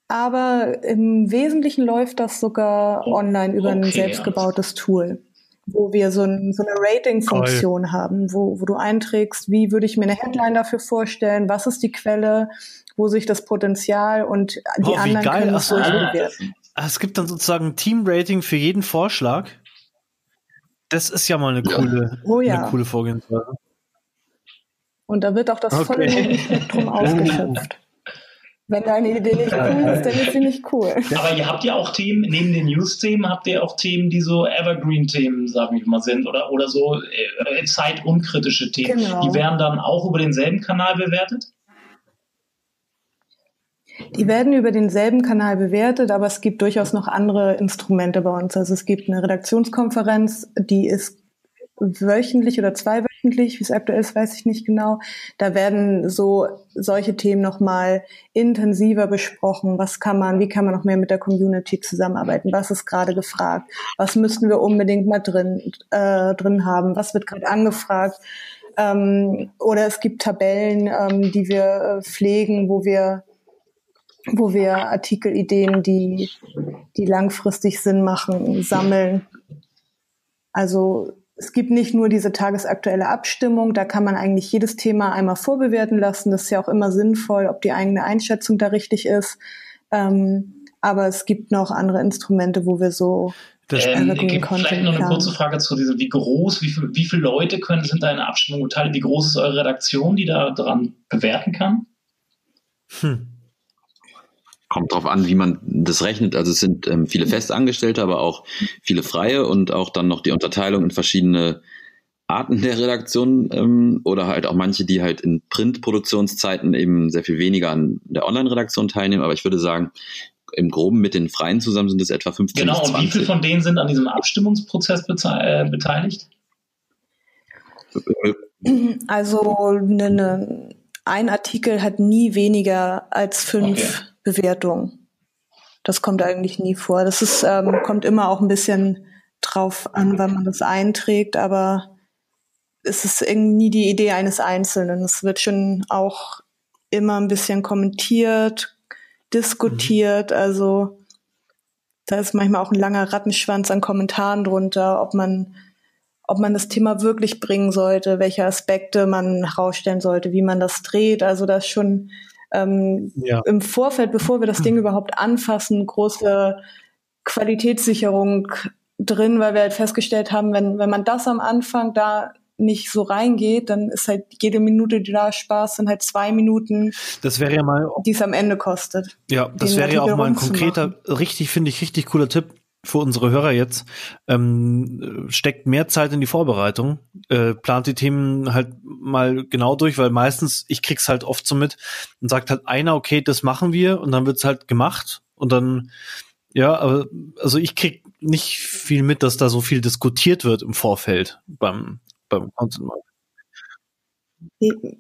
aber im Wesentlichen läuft das sogar Oh, online über ein okay, selbstgebautes Tool, wo wir so, ein, so eine Rating-Funktion haben, wo, wo du einträgst, wie würde ich mir eine Headline dafür vorstellen, was ist die Quelle, wo sich das Potenzial und die Oh, wie anderen geil. können es so, durchbewerten. Ah, Es gibt dann sozusagen ein Team-Rating für jeden Vorschlag. Das ist ja mal eine Ja. coole, Oh ja. eine coole Vorgehensweise. Und da wird auch das Okay. volle Spektrum ausgeschöpft. [LAUGHS] Wenn deine Idee nicht cool ist, dann ist sie nicht cool. Aber ihr habt ja auch Themen, neben den News-Themen habt ihr auch Themen, die so Evergreen-Themen, sag ich mal, sind oder, oder so äh, zeitunkritische Themen. Genau. Die werden dann auch über denselben Kanal bewertet? Die werden über denselben Kanal bewertet, aber es gibt durchaus noch andere Instrumente bei uns. Also es gibt eine Redaktionskonferenz, die ist wöchentlich oder zweiwöchentlich, wie es aktuell ist, weiß ich nicht genau. Da werden so solche Themen nochmal intensiver besprochen. Was kann man, wie kann man noch mehr mit der Community zusammenarbeiten? Was ist gerade gefragt? Was müssten wir unbedingt mal drin, äh, drin haben? Was wird gerade angefragt? Ähm, oder es gibt Tabellen, ähm, die wir äh, pflegen, wo wir wo wir Artikelideen, die, die langfristig Sinn machen, sammeln. Also es gibt nicht nur diese tagesaktuelle Abstimmung, da kann man eigentlich jedes Thema einmal vorbewerten lassen. Das ist ja auch immer sinnvoll, ob die eigene Einschätzung da richtig ist. Ähm, aber es gibt noch andere Instrumente, wo wir so Das, Ähm, ich- Content vielleicht noch eine planen. kurze Frage zu diesem, wie groß, wie, viel, wie viele Leute können, sind da in der Abstimmung beteiligt? Wie groß ist eure Redaktion, die da dran bewerten kann? hm. Kommt drauf an, wie man das rechnet. Also es sind ähm, viele Festangestellte, aber auch viele Freie und auch dann noch die Unterteilung in verschiedene Arten der Redaktion ähm, oder halt auch manche, die halt in Printproduktionszeiten eben sehr viel weniger an der Online-Redaktion teilnehmen. Aber ich würde sagen, im Groben mit den Freien zusammen sind es etwa 15 Genau, bis und wie 20. viele von denen sind an diesem Abstimmungsprozess äh, beteiligt? Also ne, ne, ein Artikel hat nie weniger als fünf Okay. Bewertungen. Das kommt eigentlich nie vor. Das ist, ähm, kommt immer auch ein bisschen drauf an, wann man das einträgt, aber es ist irgendwie nie die Idee eines Einzelnen. Es wird schon auch immer ein bisschen kommentiert, diskutiert, also da ist manchmal auch ein langer Rattenschwanz an Kommentaren drunter, ob man ob man das Thema wirklich bringen sollte, welche Aspekte man herausstellen sollte, wie man das dreht. Also das schon ähm, Ja. im Vorfeld, bevor wir das Ding überhaupt anfassen, große Qualitätssicherung drin, weil wir halt festgestellt haben, wenn, wenn man das am Anfang da nicht so reingeht, dann ist halt jede Minute, die da Spaß sind, halt zwei Minuten, Das wäre ja mal, die es am Ende kostet. ja, das wäre ja auch mal ein konkreter, richtig, finde ich, richtig cooler Tipp für unsere Hörer jetzt. Ähm, steckt mehr Zeit in die Vorbereitung, äh, plant die Themen halt mal genau durch, weil meistens, ich krieg's halt oft so mit und sagt halt einer, okay, das machen wir und dann wird's halt gemacht und dann, ja, aber, also ich krieg nicht viel mit, dass da so viel diskutiert wird im Vorfeld beim, beim Content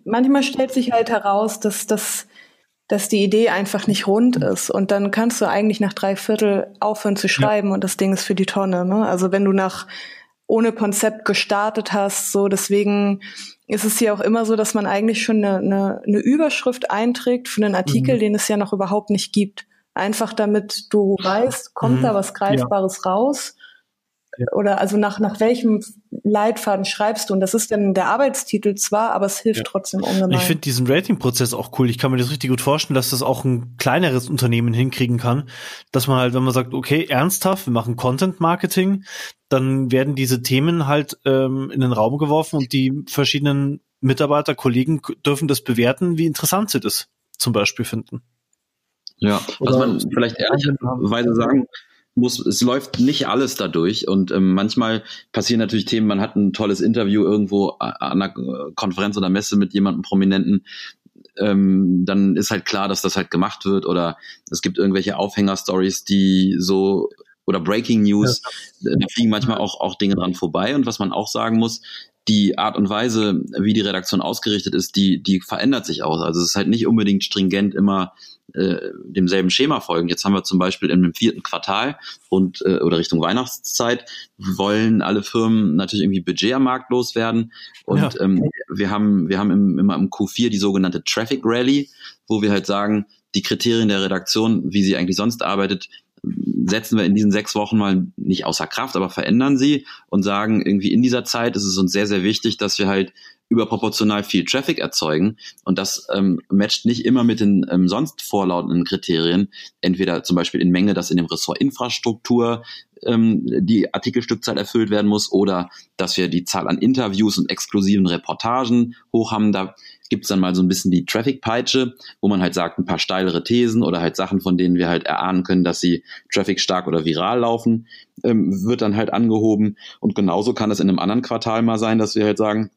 Manchmal stellt sich halt heraus, dass, dass, dass die Idee einfach nicht rund ist. Und dann kannst du eigentlich nach drei Viertel aufhören zu schreiben und das Ding ist für die Tonne. Ne? Also wenn du nach ohne Konzept gestartet hast, so deswegen ist es hier auch immer so, dass man eigentlich schon eine, eine, eine Überschrift einträgt für einen Artikel, Mhm. den es ja noch überhaupt nicht gibt. Einfach damit du weißt, kommt Mhm. da was Greifbares raus? Oder also nach, nach welchem Leitfaden schreibst du? Und das ist dann der Arbeitstitel zwar, aber es hilft Ja. trotzdem ungemein. Ich finde diesen Rating-Prozess auch cool. Ich kann mir das richtig gut vorstellen, dass das auch ein kleineres Unternehmen hinkriegen kann. Dass man halt, wenn man sagt, okay, ernsthaft, wir machen Content-Marketing, dann werden diese Themen halt ähm, in den Raum geworfen und die verschiedenen Mitarbeiter, Kollegen dürfen das bewerten, wie interessant sie das zum Beispiel finden. Ja, was Oder- man vielleicht ehrlicherweise sagen muss, es läuft nicht alles dadurch und ähm, manchmal passieren natürlich Themen, man hat ein tolles Interview irgendwo an einer äh, Konferenz oder Messe mit jemandem Prominenten, ähm, dann ist halt klar, dass das halt gemacht wird oder es gibt irgendwelche Aufhänger-Stories, die so oder Breaking News, ja. da fliegen manchmal auch, auch Dinge dran vorbei. Und was man auch sagen muss, die Art und Weise, wie die Redaktion ausgerichtet ist, die, die verändert sich auch. Also es ist halt nicht unbedingt stringent immer äh, demselben Schema folgen. Jetzt haben wir zum Beispiel im vierten Quartal und äh, oder Richtung Weihnachtszeit wollen alle Firmen natürlich irgendwie Budget am Markt loswerden. Und ja. ähm, wir haben, wir haben im, immer im Q4 die sogenannte Traffic Rally, wo wir halt sagen, die Kriterien der Redaktion, wie sie eigentlich sonst arbeitet, setzen wir in diesen sechs Wochen mal nicht außer Kraft, aber verändern sie und sagen, irgendwie in dieser Zeit ist es uns sehr, sehr wichtig, dass wir halt überproportional viel Traffic erzeugen. Und das ähm, matcht nicht immer mit den ähm, sonst vorlautenden Kriterien. Entweder zum Beispiel in Menge, dass in dem Ressort Infrastruktur ähm, die Artikelstückzahl erfüllt werden muss oder dass wir die Zahl an Interviews und exklusiven Reportagen hoch haben. Da gibt's dann mal so ein bisschen die Traffic-Peitsche, wo man halt sagt, ein paar steilere Thesen oder halt Sachen, von denen wir halt erahnen können, dass sie Traffic stark oder viral laufen, ähm, wird dann halt angehoben. Und genauso kann es in einem anderen Quartal mal sein, dass wir halt sagen,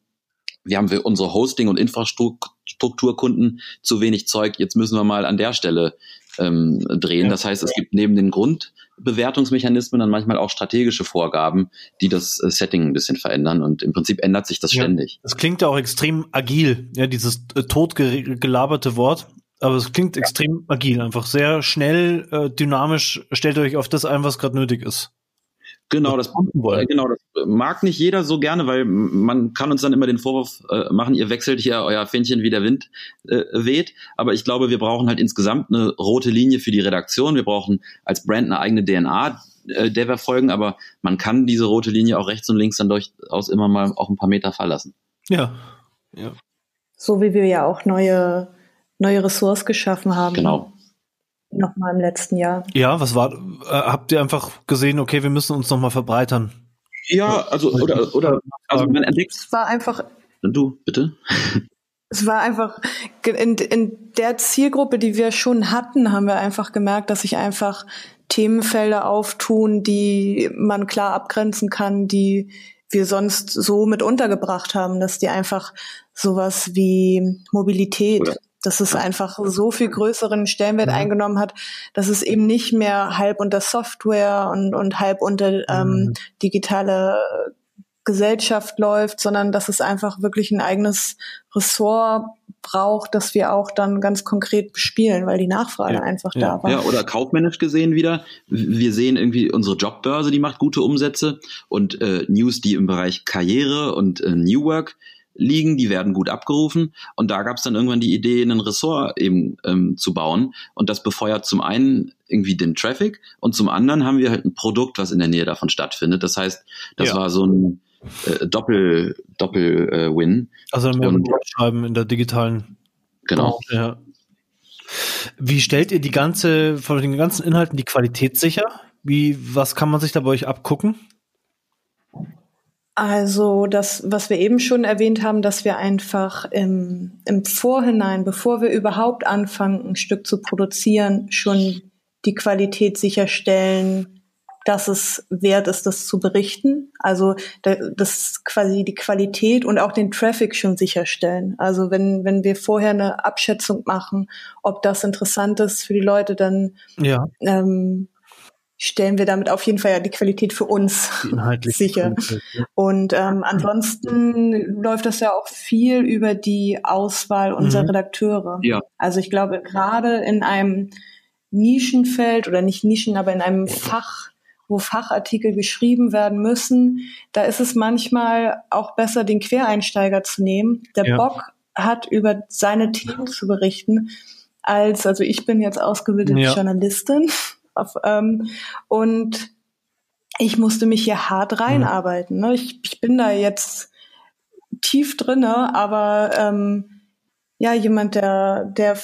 wir haben für unsere Hosting- und Infrastrukturkunden zu wenig Zeug, jetzt müssen wir mal an der Stelle ähm, drehen. Ja. Das heißt, es gibt neben den Grundbewertungsmechanismen dann manchmal auch strategische Vorgaben, die das äh, Setting ein bisschen verändern und im Prinzip ändert sich das ja. ständig. Das klingt ja auch extrem agil, ja, dieses äh, totgelaberte Wort. Aber es klingt extrem agil, einfach sehr schnell, äh, dynamisch. Stellt euch auf das ein, was gerade nötig ist. Genau, das, äh, genau, das mag nicht jeder so gerne, weil man kann uns dann immer den Vorwurf äh, machen, ihr wechselt hier euer Fähnchen, wie der Wind äh, weht. Aber ich glaube, wir brauchen halt insgesamt eine rote Linie für die Redaktion. Wir brauchen als Brand eine eigene DNA, äh, der wir folgen. Aber man kann diese rote Linie auch rechts und links dann durchaus immer mal auch ein paar Meter verlassen. Ja, ja. So wie wir ja auch neue, neue Ressorts geschaffen haben. Genau nochmal im letzten Jahr. Ja, was war, äh, habt ihr einfach gesehen, okay, wir müssen uns nochmal verbreitern? Ja, also, oder, oder, also man entdeckt. Es war einfach. Du, bitte. [LAUGHS] Es war einfach, in, in der Zielgruppe, die wir schon hatten, haben wir einfach gemerkt, dass sich einfach Themenfelder auftun, die man klar abgrenzen kann, die wir sonst so mit untergebracht haben, dass die einfach sowas wie Mobilität, Oder dass es einfach so viel größeren Stellenwert mhm. eingenommen hat, dass es eben nicht mehr halb unter Software und, und halb unter ähm, mhm. digitale Gesellschaft läuft, sondern dass es einfach wirklich ein eigenes Ressort braucht, das wir auch dann ganz konkret bespielen, weil die Nachfrage ja, einfach ja, da war. Ja, oder kaufmännisch gesehen wieder. Wir sehen irgendwie unsere Jobbörse, die macht gute Umsätze und äh, News, die im Bereich Karriere und äh, New Work liegen, die werden gut abgerufen. Und da gab es dann irgendwann die Idee, einen Ressort eben ähm, zu bauen. Und das befeuert zum einen irgendwie den Traffic und zum anderen haben wir halt ein Produkt, was in der Nähe davon stattfindet. Das heißt, das ja. war so ein äh, Doppel, Doppel äh, Win. Also mehr und, schreiben in der digitalen. Genau. Ja. Wie stellt ihr die ganze, von den ganzen Inhalten die Qualität sicher? Wie, was kann man sich da bei euch abgucken? Also das, was wir eben schon erwähnt haben, dass wir einfach im, im Vorhinein, bevor wir überhaupt anfangen, ein Stück zu produzieren, schon die Qualität sicherstellen, dass es wert ist, das zu berichten. Also das quasi die Qualität und auch den Traffic schon sicherstellen. Also wenn, wenn wir vorher eine Abschätzung machen, ob das interessant ist für die Leute, dann ja. ähm, stellen wir damit auf jeden Fall ja die Qualität für uns [LAUGHS] sicher. Und ähm, ansonsten läuft das ja auch viel über die Auswahl unserer mhm. Redakteure. Ja. Also ich glaube, gerade in einem Nischenfeld oder nicht Nischen, aber in einem Fach, wo Fachartikel geschrieben werden müssen, da ist es manchmal auch besser, den Quereinsteiger zu nehmen, der ja. Bock hat, über seine Themen zu berichten, als, also ich bin jetzt ausgebildete ja. Journalistin auf, ähm, und ich musste mich hier hart mhm. reinarbeiten. Ne? Ich, ich bin da jetzt tief drinne, aber ähm, ja, jemand, der, der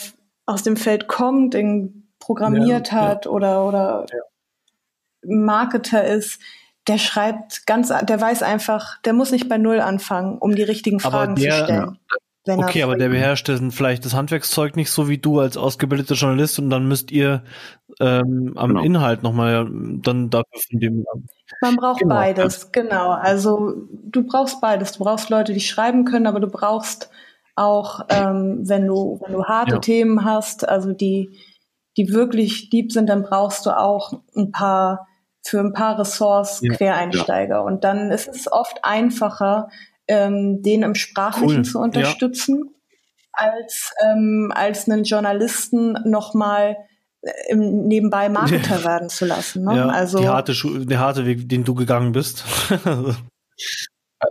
aus dem Feld kommt, den programmiert ja, hat ja. oder, oder ja. Marketer ist, der schreibt ganz, der weiß einfach, der muss nicht bei Null anfangen, um die richtigen Fragen der, zu stellen. Okay, aber der beherrscht dann vielleicht das Handwerkszeug nicht so wie du als ausgebildeter Journalist und dann müsst ihr ähm, am genau. Inhalt nochmal dann dafür von dem. Man braucht genau. beides, genau. Also du brauchst beides. Du brauchst Leute, die schreiben können, aber du brauchst auch, ähm, wenn du, wenn du harte ja. Themen hast, also die, die wirklich deep sind, dann brauchst du auch ein paar für ein paar Ressorts ja, Quereinsteiger. Ja. Und dann ist es oft einfacher, ähm, den im Sprachlichen cool. zu unterstützen, ja. als, ähm, als einen Journalisten nochmal äh, nebenbei Marketer [LAUGHS] werden zu lassen. Ne? Ja, also die harte, Schu der harte Weg, den du gegangen bist.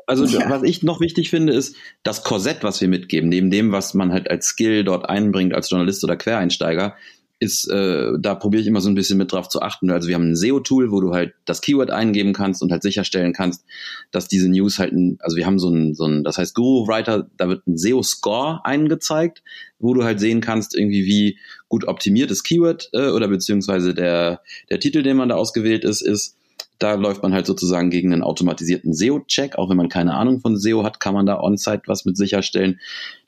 Also ja. was ich noch wichtig finde, ist das Korsett, was wir mitgeben, neben dem, was man halt als Skill dort einbringt als Journalist oder Quereinsteiger, ist, äh, da probiere ich immer so ein bisschen mit drauf zu achten. Also wir haben ein SEO-Tool, wo du halt das Keyword eingeben kannst und halt sicherstellen kannst, dass diese News halt, ein, also wir haben so ein, so ein, das heißt Guru Writer, da wird ein SEO-Score eingezeigt, wo du halt sehen kannst, irgendwie wie gut optimiert das Keyword äh, oder beziehungsweise der, der Titel, den man da ausgewählt ist, ist. Da läuft man halt sozusagen gegen einen automatisierten SEO-Check. Auch wenn man keine Ahnung von SEO hat, kann man da on-site was mit sicherstellen.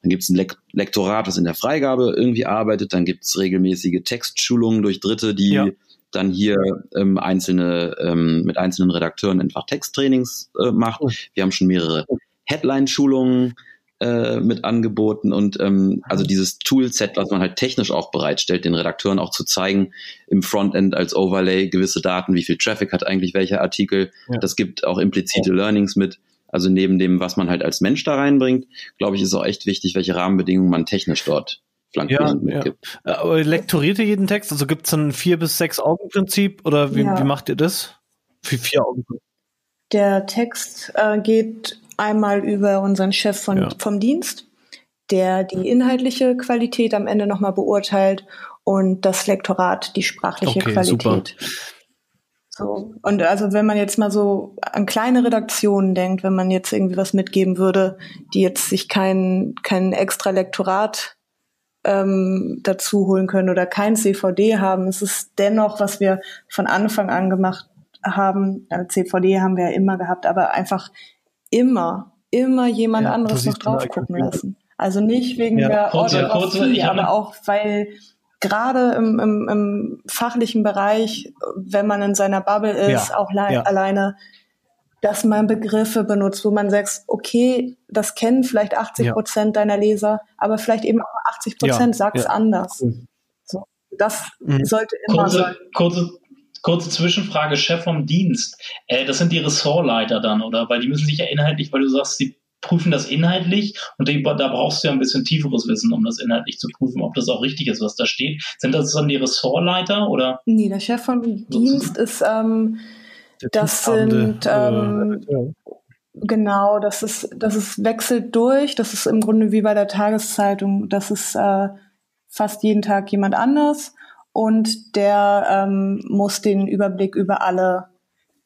Dann gibt es ein Lek Lektorat, das in der Freigabe irgendwie arbeitet. Dann gibt es regelmäßige Textschulungen durch Dritte, die ja. dann hier ähm, einzelne ähm, mit einzelnen Redakteuren einfach Texttrainings äh, macht. Wir haben schon mehrere Headline-Schulungen äh, mit angeboten und ähm, also dieses Toolset, was man halt technisch auch bereitstellt, den Redakteuren auch zu zeigen im Frontend als Overlay gewisse Daten, wie viel Traffic hat eigentlich welcher Artikel. Ja. Das gibt auch implizite Learnings mit. Also neben dem, was man halt als Mensch da reinbringt, glaube ich, ist auch echt wichtig, welche Rahmenbedingungen man technisch dort flankierend ja, mitgibt. Ja. Aber lektoriert ihr jeden Text? Also gibt es ein vier bis sechs Augen Prinzip oder wie, ja. wie macht ihr das? Für vier Augen. Der Text äh, geht Einmal über unseren Chef von, ja. vom Dienst, der die inhaltliche Qualität am Ende nochmal beurteilt und das Lektorat die sprachliche okay, Qualität. Super. So. Und also wenn man jetzt mal so an kleine Redaktionen denkt, wenn man jetzt irgendwie was mitgeben würde, die jetzt sich kein, kein extra Lektorat ähm, dazu holen können oder kein CVD haben, ist es dennoch, was wir von Anfang an gemacht haben, also CVD haben wir ja immer gehabt, aber einfach immer, immer jemand ja, anderes noch drauf gucken lassen. Also nicht wegen ja. der kurze, Orthographie, kurze, aber auch weil gerade im, im, im, fachlichen Bereich, wenn man in seiner Bubble ist, ja. auch ja. alleine, dass man Begriffe benutzt, wo man sagt, okay, das kennen vielleicht 80 Prozent deiner Leser, aber vielleicht eben auch 80 Prozent sagt es anders. So, das mhm. sollte immer kurze, sein. Kurze, Kurze Zwischenfrage, Chef vom Dienst. Äh, das sind die Ressortleiter dann, oder? Weil die müssen sich ja inhaltlich, weil du sagst, sie prüfen das inhaltlich und da brauchst du ja ein bisschen tieferes Wissen, um das inhaltlich zu prüfen, ob das auch richtig ist, was da steht. Sind das dann die Ressortleiter oder? Nee, der Chef vom Dienst ist, ähm, das sind, ähm, genau, das ist, das ist wechselt durch, das ist im Grunde wie bei der Tageszeitung, das ist äh, fast jeden Tag jemand anders und der ähm, muss den Überblick über alle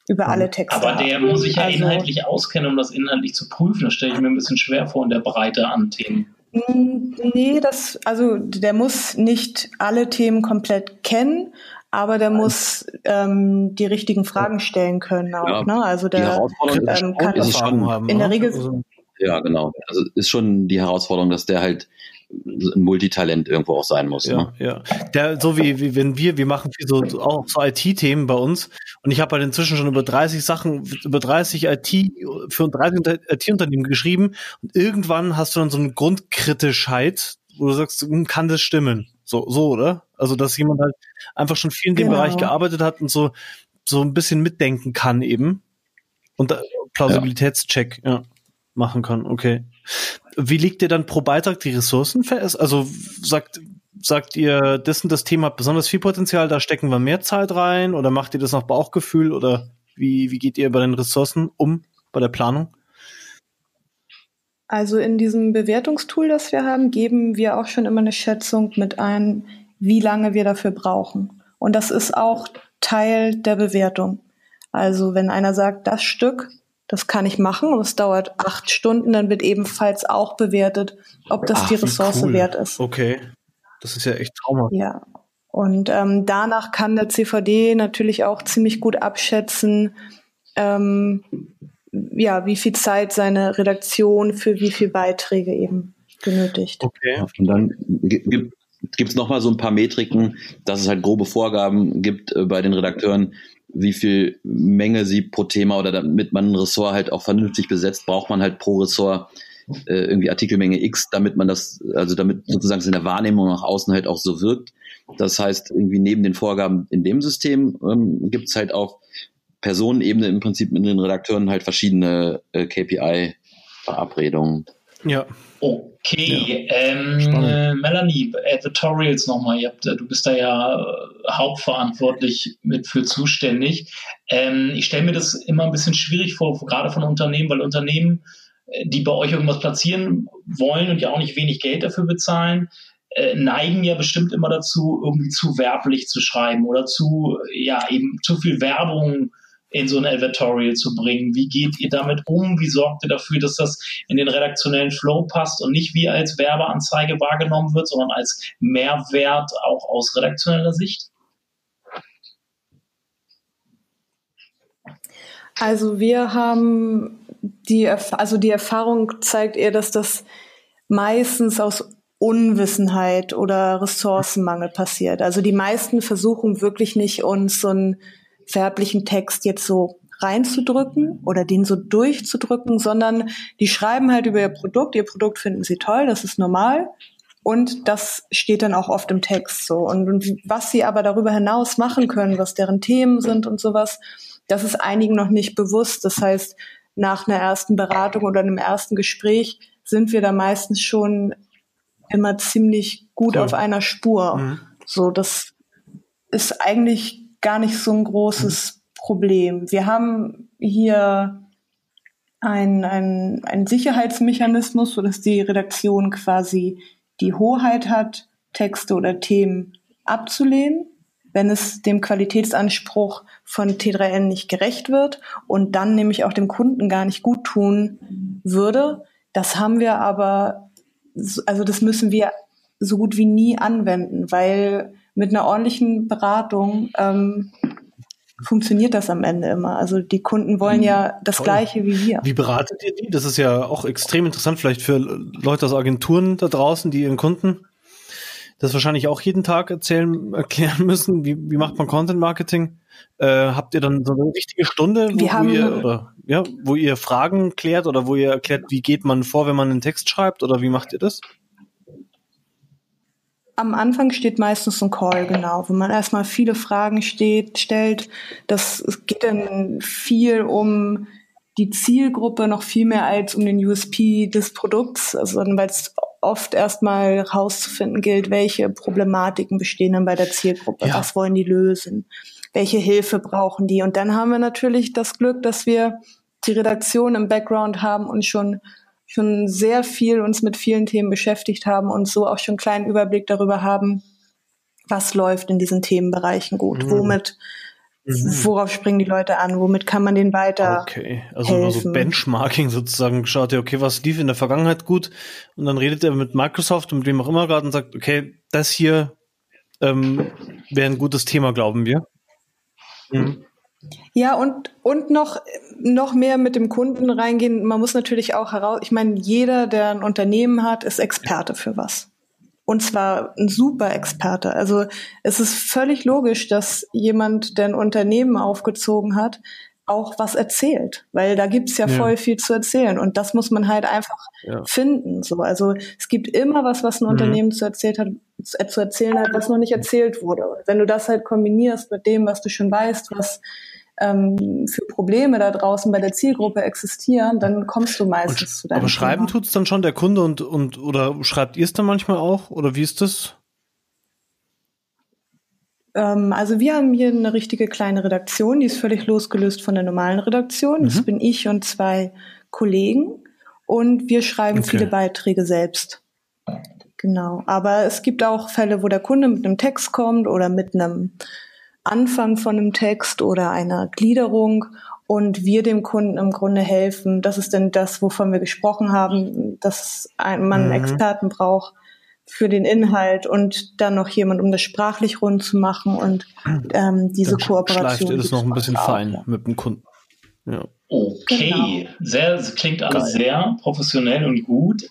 über alle Texte. Aber der haben. muss sich ja also, inhaltlich auskennen, um das inhaltlich zu prüfen. Das stelle ich mir ein bisschen schwer vor in der Breite an Themen. Mm, nee, das, also der muss nicht alle Themen komplett kennen, aber der muss ähm, die richtigen Fragen stellen können auch. Ja, ne? Also der ähm, kann das schon haben, in der ne? Regel. Also, ja, genau. Also ist schon die Herausforderung, dass der halt ein Multitalent irgendwo auch sein muss. Ja, ne? ja. Der, so wie, wie wenn wir, wir machen viel so auch so IT-Themen bei uns und ich habe halt inzwischen schon über 30 Sachen, über 30 IT für 30 IT-Unternehmen geschrieben und irgendwann hast du dann so eine Grundkritischheit, wo du sagst, hm, kann das stimmen? So, so, oder? Also, dass jemand halt einfach schon viel in dem genau. Bereich gearbeitet hat und so, so ein bisschen mitdenken kann eben. Und Plausibilitätscheck, ja, machen kann, okay. Wie legt ihr dann pro Beitrag die Ressourcen fest? Also sagt, sagt ihr, das das Thema hat besonders viel Potenzial, da stecken wir mehr Zeit rein oder macht ihr das nach Bauchgefühl oder wie, wie geht ihr bei den Ressourcen um bei der Planung? Also in diesem Bewertungstool, das wir haben, geben wir auch schon immer eine Schätzung mit ein, wie lange wir dafür brauchen. Und das ist auch Teil der Bewertung. Also wenn einer sagt, das Stück das kann ich machen und es dauert acht Stunden, dann wird ebenfalls auch bewertet, ob das Ach, die Ressource cool. wert ist. Okay, das ist ja echt traumhaft. Ja, und ähm, danach kann der CVD natürlich auch ziemlich gut abschätzen, ähm, ja, wie viel Zeit seine Redaktion für wie viele Beiträge eben benötigt. Okay. Und dann gibt es nochmal so ein paar Metriken, dass es halt grobe Vorgaben gibt äh, bei den Redakteuren, wie viel Menge sie pro Thema oder damit man ein Ressort halt auch vernünftig besetzt, braucht man halt pro Ressort äh, irgendwie Artikelmenge X, damit man das, also damit sozusagen es in der Wahrnehmung nach außen halt auch so wirkt. Das heißt, irgendwie neben den Vorgaben in dem System ähm, gibt es halt auf Personenebene im Prinzip mit den Redakteuren halt verschiedene äh, KPI-Verabredungen. Ja. Okay, ja. Ähm, äh, Melanie, Editorials nochmal, äh, du bist da ja äh, hauptverantwortlich mit für zuständig. Ähm, ich stelle mir das immer ein bisschen schwierig vor, gerade von Unternehmen, weil Unternehmen, äh, die bei euch irgendwas platzieren wollen und ja auch nicht wenig Geld dafür bezahlen, äh, neigen ja bestimmt immer dazu, irgendwie zu werblich zu schreiben oder zu, ja, eben zu viel Werbung in so ein Advertorial zu bringen? Wie geht ihr damit um? Wie sorgt ihr dafür, dass das in den redaktionellen Flow passt und nicht wie als Werbeanzeige wahrgenommen wird, sondern als Mehrwert auch aus redaktioneller Sicht? Also wir haben die, also die Erfahrung zeigt eher, dass das meistens aus Unwissenheit oder Ressourcenmangel passiert. Also die meisten versuchen wirklich nicht uns so ein färblichen Text jetzt so reinzudrücken oder den so durchzudrücken, sondern die schreiben halt über ihr Produkt. Ihr Produkt finden sie toll, das ist normal. Und das steht dann auch oft im Text so. Und, und was sie aber darüber hinaus machen können, was deren Themen sind und sowas, das ist einigen noch nicht bewusst. Das heißt, nach einer ersten Beratung oder einem ersten Gespräch sind wir da meistens schon immer ziemlich gut cool. auf einer Spur. Mhm. So, das ist eigentlich gar nicht so ein großes Problem. Wir haben hier ein, ein, ein Sicherheitsmechanismus, sodass die Redaktion quasi die Hoheit hat, Texte oder Themen abzulehnen, wenn es dem Qualitätsanspruch von T3N nicht gerecht wird und dann nämlich auch dem Kunden gar nicht gut tun würde. Das haben wir aber, also das müssen wir so gut wie nie anwenden, weil mit einer ordentlichen Beratung ähm, funktioniert das am Ende immer. Also die Kunden wollen ja das Toll. Gleiche wie wir. Wie beratet ihr die? Das ist ja auch extrem interessant, vielleicht für Leute aus Agenturen da draußen, die ihren Kunden das wahrscheinlich auch jeden Tag erzählen, erklären müssen. Wie, wie macht man Content Marketing? Äh, habt ihr dann so eine richtige Stunde, wo, wo ihr, oder, ja, wo ihr Fragen klärt oder wo ihr erklärt, wie geht man vor, wenn man einen Text schreibt oder wie macht ihr das? Am Anfang steht meistens ein Call, genau, wo man erstmal viele Fragen steht, stellt. Das es geht dann viel um die Zielgruppe noch viel mehr als um den USP des Produkts, also weil es oft erstmal herauszufinden gilt, welche Problematiken bestehen dann bei der Zielgruppe, ja. was wollen die lösen, welche Hilfe brauchen die. Und dann haben wir natürlich das Glück, dass wir die Redaktion im Background haben und schon schon sehr viel uns mit vielen Themen beschäftigt haben und so auch schon einen kleinen Überblick darüber haben, was läuft in diesen Themenbereichen gut, mhm. womit mhm. worauf springen die Leute an, womit kann man denen weiter Okay, also helfen. so Benchmarking sozusagen, schaut ihr, okay, was lief in der Vergangenheit gut und dann redet er mit Microsoft und mit wem auch immer gerade und sagt, okay, das hier ähm, wäre ein gutes Thema, glauben wir. Mhm. Ja, und, und noch, noch mehr mit dem Kunden reingehen. Man muss natürlich auch heraus, ich meine, jeder, der ein Unternehmen hat, ist Experte für was. Und zwar ein super Experte. Also es ist völlig logisch, dass jemand, der ein Unternehmen aufgezogen hat, auch was erzählt, weil da gibt's ja, ja, voll viel zu erzählen und das muss man halt einfach ja. finden. So, also es gibt immer was, was ein mhm. Unternehmen zu erzählt hat, zu erzählen hat, was noch nicht erzählt wurde. Wenn du das halt kombinierst mit dem, was du schon weißt, was ähm, für Probleme da draußen bei der Zielgruppe existieren, dann kommst du meistens und, zu deinem Aber schreiben Thema. tut's dann schon der Kunde und, und oder schreibt ihr es dann manchmal auch? Oder wie ist das? Ähm, also wir haben hier eine richtige kleine Redaktion, die ist völlig losgelöst von der normalen Redaktion. Mhm. Das bin ich und zwei Kollegen und wir schreiben okay. viele Beiträge selbst. Genau. Aber es gibt auch Fälle, wo der Kunde mit einem Text kommt oder mit einem Anfang von einem Text oder einer Gliederung und wir dem Kunden im Grunde helfen. Das ist denn das, wovon wir gesprochen haben, dass man einen mhm. Experten braucht für den Inhalt und dann noch jemand, um das sprachlich rund zu machen und ähm, diese dann Kooperation. Schleift ist noch ein bisschen fein ja. mit dem Kunden. Ja. Okay, genau. sehr, klingt alles Geil. sehr professionell und gut.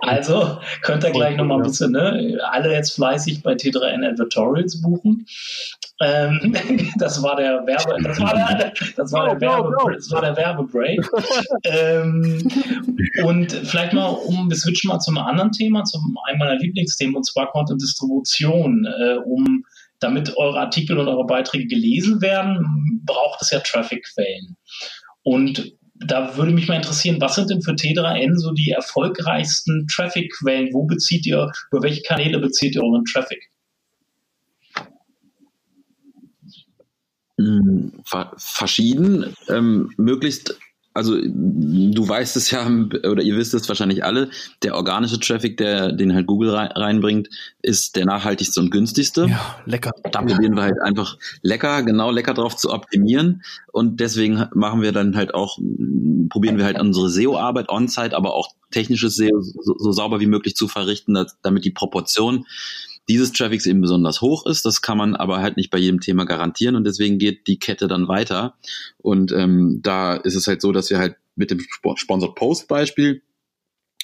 also könnt ihr gleich nochmal ein bisschen, ne, alle jetzt fleißig bei T3N Advertorials buchen. Ähm, [LAUGHS] das war der Werbe, das war der, das war der Werbe, das war der Werbebreak. ähm, und vielleicht mal, um, wir switchen mal zum anderen Thema, zum einem meiner Lieblingsthemen, und zwar Content Distribution, äh, um damit eure Artikel und eure Beiträge gelesen werden, braucht es ja Traffic-Quellen. Und da würde mich mal interessieren, was sind denn für T3N so die erfolgreichsten Traffic-Quellen? Wo bezieht ihr, über welche Kanäle bezieht ihr euren Traffic? Hm, verschieden, ähm, möglichst also du weißt es ja, [LAUGHS] oder ihr wisst es wahrscheinlich alle, der organische Traffic, der, den halt Google reinbringt, ist der nachhaltigste und günstigste. Ja, lecker. Da probieren wir halt einfach lecker, genau lecker drauf zu optimieren. Und deswegen machen wir dann halt auch, probieren wir halt unsere SEO-Arbeit on-site, aber auch technisches SEO so, so sauber wie möglich zu verrichten, dass, damit die Proportion dieses Traffics eben besonders hoch ist. Das kann man aber halt nicht bei jedem Thema garantieren und deswegen geht die Kette dann weiter. Und ähm, da ist es halt so, dass wir halt mit dem Sponsored Post Beispiel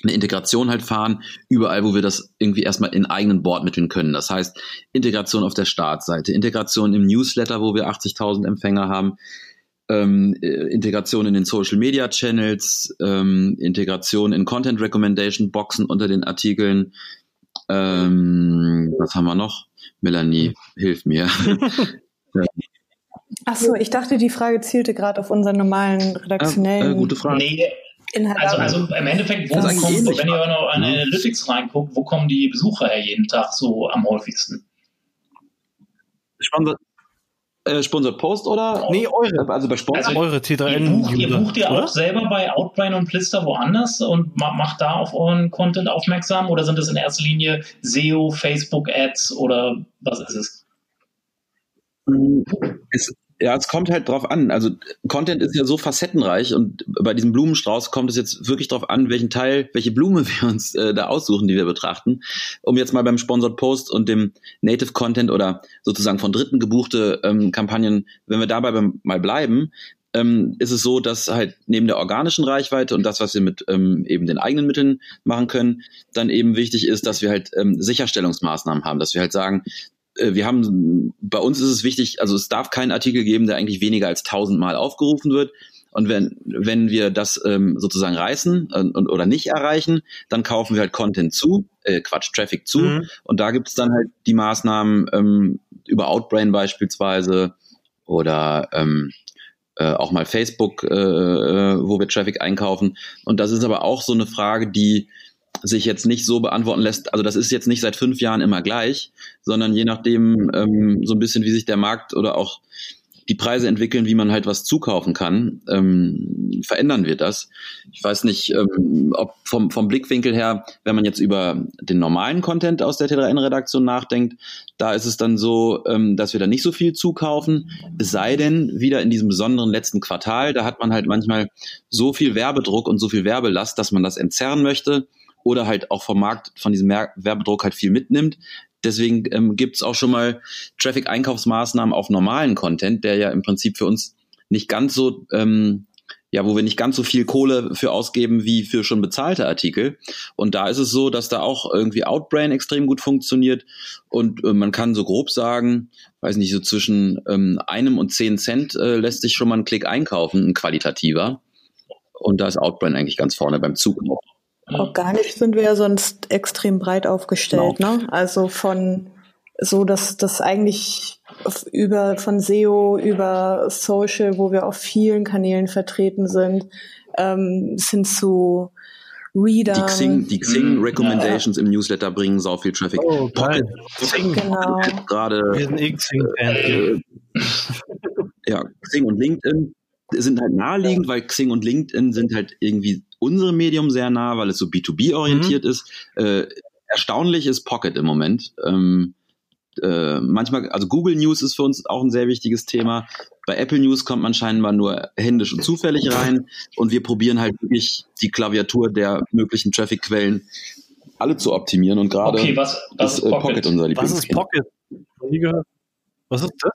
eine Integration halt fahren, überall, wo wir das irgendwie erstmal in eigenen Bordmitteln können. Das heißt, Integration auf der Startseite, Integration im Newsletter, wo wir 80.000 Empfänger haben, ähm, äh, Integration in den Social Media Channels, ähm, Integration in Content Recommendation Boxen unter den Artikeln, ähm, was haben wir noch? Melanie, hilf mir. [LAUGHS] Ach so, ich dachte, die Frage zielte gerade auf unseren normalen redaktionellen. Äh, äh, gute Frage. Nee, also, also im Endeffekt, wo kommt, wenn ihr noch an Analytics reinguckt, wo kommen die Besucher her jeden Tag so am häufigsten? Spannend. Äh, Sponsored Post oder? Nee, eure. Also bei Sponsor. Also eure T3N. Ihr bucht, ihr, bucht ihr auch selber bei Outbrain und Plister woanders und macht da auf euren Content aufmerksam oder sind es in erster Linie SEO, Facebook Ads oder was ist es? Es, ja, es kommt halt drauf an. Also Content ist ja so facettenreich und bei diesem Blumenstrauß kommt es jetzt wirklich drauf an, welchen Teil, welche Blume [LAUGHS] wir uns äh, da aussuchen, die wir betrachten. Um jetzt mal beim Sponsored Post und dem Native Content oder sozusagen von Dritten gebuchte ähm, Kampagnen, wenn wir dabei beim, mal bleiben, ähm, ist es so, dass halt neben der organischen Reichweite und das, was wir mit ähm, eben den eigenen Mitteln machen können, dann eben wichtig ist, dass wir halt ähm, Sicherstellungsmaßnahmen haben, dass wir halt sagen, wir haben, bei uns ist es wichtig, also es darf keinen Artikel geben, der eigentlich weniger als tausendmal aufgerufen wird. Und wenn, wenn wir das ähm, sozusagen reißen äh, und, oder nicht erreichen, dann kaufen wir halt Content zu, äh, Quatsch, Traffic zu. Mhm. Und da gibt es dann halt die Maßnahmen ähm, über Outbrain beispielsweise oder ähm, äh, auch mal Facebook, äh, äh wo wir Traffic einkaufen. Und das ist aber auch so eine Frage, die sich jetzt nicht so beantworten lässt, also das ist jetzt nicht seit fünf Jahren immer gleich, sondern je nachdem ähm, so ein bisschen, wie sich der Markt oder auch die Preise entwickeln, wie man halt was zukaufen kann, ähm, verändern wir das. Ich weiß nicht, ähm, ob vom, vom Blickwinkel her, wenn man jetzt über den normalen Content aus der T3N-Redaktion nachdenkt, da ist es dann so, ähm, dass wir da nicht so viel zukaufen, es sei denn, wieder in diesem besonderen letzten Quartal, da hat man halt manchmal so viel Werbedruck und so viel Werbelast, dass man das entzerren möchte oder halt auch vom Markt von diesem Werbedruck halt viel mitnimmt. Deswegen ähm, gibt es auch schon mal Traffic-Einkaufsmaßnahmen auf normalen Content, der ja im Prinzip für uns nicht ganz so, ähm, ja, wo wir nicht ganz so viel Kohle für ausgeben wie für schon bezahlte Artikel. Und da ist es so, dass da auch irgendwie Outbrain extrem gut funktioniert. Und äh, man kann so grob sagen, weiß nicht, so zwischen ähm, einem und zehn Cent äh, lässt sich schon mal ein Klick einkaufen, ein qualitativer. Und da ist Outbrain eigentlich ganz vorne beim Zukauf. Organisch sind wir ja sonst extrem breit aufgestellt, genau. ne? Also von so, dass das eigentlich über von SEO über Social, wo wir auf vielen Kanälen vertreten sind, ähm, sind zu Reader. Die Xing, die Xing mhm. Recommendations ja. im Newsletter bringen sau viel Traffic. Oh, geil. Xing. Genau. Gerade. Wir sind eh Xing-Fan. Äh, [LAUGHS] ja, Xing und LinkedIn sind halt naheliegend, weil Xing und LinkedIn sind halt irgendwie unserem Medium sehr nah, weil es so B2B-orientiert mhm. ist. Äh, erstaunlich ist Pocket im Moment. Ähm, äh, manchmal, also Google News ist für uns auch ein sehr wichtiges Thema. Bei Apple News kommt man scheinbar nur händisch und zufällig rein und wir probieren halt wirklich die Klaviatur der möglichen Traffic-Quellen alle zu optimieren und gerade okay, was, was ist, äh, Pocket? Pocket unser Was ist Pocket? Was ist das?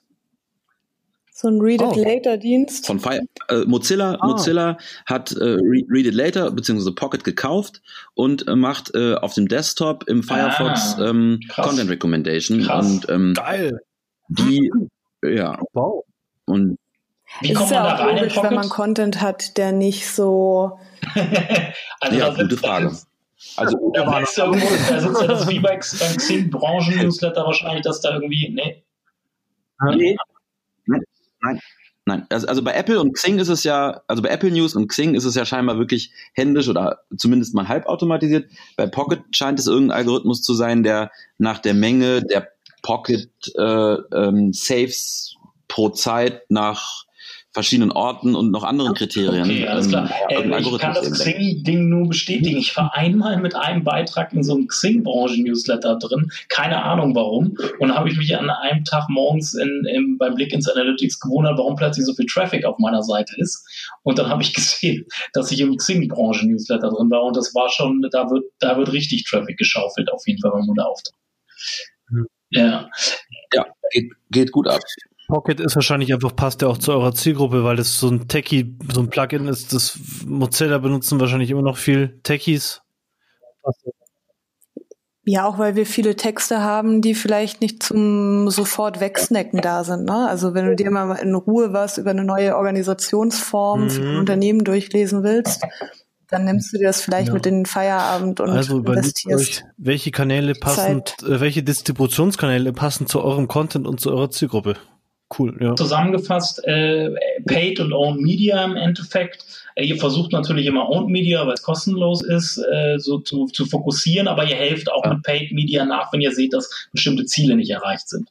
So ein Read It oh. Later Dienst. Von Fire, äh, Mozilla, ah. Mozilla hat äh, Read It Later bzw. Pocket gekauft und äh, macht äh, auf dem Desktop im Firefox ah, ähm, Content Recommendation. Krass. Und, ähm, Geil. Die Ja. Wow. Und Wie es kommt ist man ja da auch rein in logisch, wenn man Content hat, der nicht so. [LAUGHS] also Ja, gute Frage. also Da sitzt irgendwo, da sitzt ja das wie bei, beim Xing Branchen-Newsletter wahrscheinlich, dass da irgendwie, nee, Nee. Nein, nein. Also, also bei Apple und Xing ist es ja, also bei Apple News und Xing ist es ja scheinbar wirklich händisch oder zumindest mal halbautomatisiert. Bei Pocket scheint es irgendein Algorithmus zu sein, der nach der Menge der Pocket äh, ähm, Saves pro Zeit nach verschiedenen Orten und noch anderen Kriterien. Okay, alles klar. ähm, Äh, irgendein ich kann das. Xing-Ding nur bestätigen. Ich war einmal mit einem Beitrag in so einem Xing-Branchen-Newsletter drin. Keine Ahnung warum. Und da habe ich mich an einem Tag morgens in, in, beim Blick ins Analytics gewundert, warum plötzlich so viel Traffic auf meiner Seite ist. Und dann habe ich [LAUGHS] gesehen, dass ich im Xing-Branchen-Newsletter drin war. Und das war schon, da wird, da wird richtig Traffic geschaufelt, auf jeden Fall, wenn man da auftaucht. Hm. Ja, Ja, geht, geht gut ab. Pocket ist wahrscheinlich einfach, passt ja auch zu eurer Zielgruppe, weil das so ein Techie, so ein Plugin ist, das Mozilla benutzen wahrscheinlich immer noch viel Techies. Ja, auch weil wir viele Texte haben, die vielleicht nicht zum sofort wegsnacken da sind. Ne? Also wenn du dir mal in Ruhe was über eine neue Organisationsform für ein Mhm. Unternehmen durchlesen willst, dann nimmst du dir das vielleicht Ja. mit in den Feierabend und Also investierst. euch, welche Kanäle passen, äh, welche Distributionskanäle passen zu eurem Content und zu eurer Zielgruppe. Cool, ja. zusammengefasst, äh, Paid und Owned Media im Endeffekt. Äh, ihr versucht natürlich immer Owned Media, weil es kostenlos ist, äh, so zu, zu fokussieren, aber ihr helft auch Ja. mit Paid Media nach, wenn ihr seht, dass bestimmte Ziele nicht erreicht sind.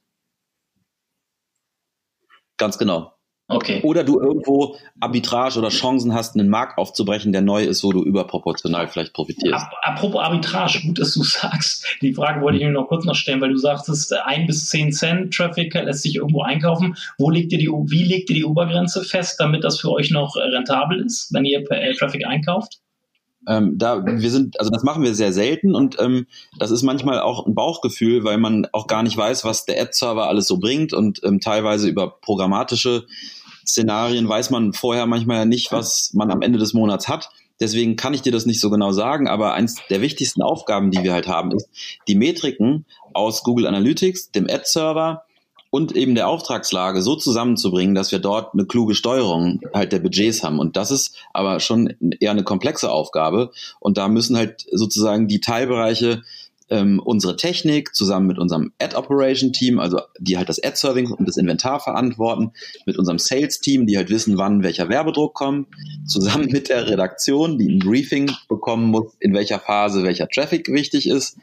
Ganz genau. Okay. Oder du irgendwo Arbitrage oder Chancen hast, einen Markt aufzubrechen, der neu ist, wo du überproportional vielleicht profitierst. Ap apropos Arbitrage, gut, dass du [LAUGHS] sagst. Die Frage wollte ich mir noch kurz noch stellen, weil du sagtest, ein bis zehn Cent Traffic lässt sich irgendwo einkaufen. Wo legt ihr die, wie legt ihr die Obergrenze fest, damit das für euch noch rentabel ist, wenn ihr äh, Traffic einkauft? Ähm, da wir sind, also das machen wir sehr selten und ähm, das ist manchmal auch ein Bauchgefühl, weil man auch gar nicht weiß, was der Ad-Server alles so bringt und ähm, teilweise über programmatische Szenarien weiß man vorher manchmal ja nicht, was man am Ende des Monats hat. Deswegen kann ich dir das nicht so genau sagen, aber eins der wichtigsten Aufgaben, die wir halt haben, ist, die Metriken aus Google Analytics, dem Ad-Server und eben der Auftragslage so zusammenzubringen, dass wir dort eine kluge Steuerung halt der Budgets haben. Und das ist aber schon eher eine komplexe Aufgabe. Und da müssen halt sozusagen die Teilbereiche ähm, unsere Technik zusammen mit unserem Ad-Operation-Team, also die halt das Ad-Serving und das Inventar verantworten, mit unserem Sales-Team, die halt wissen, wann welcher Werbedruck kommt, zusammen mit der Redaktion, die ein Briefing bekommen muss, in welcher Phase welcher Traffic wichtig ist,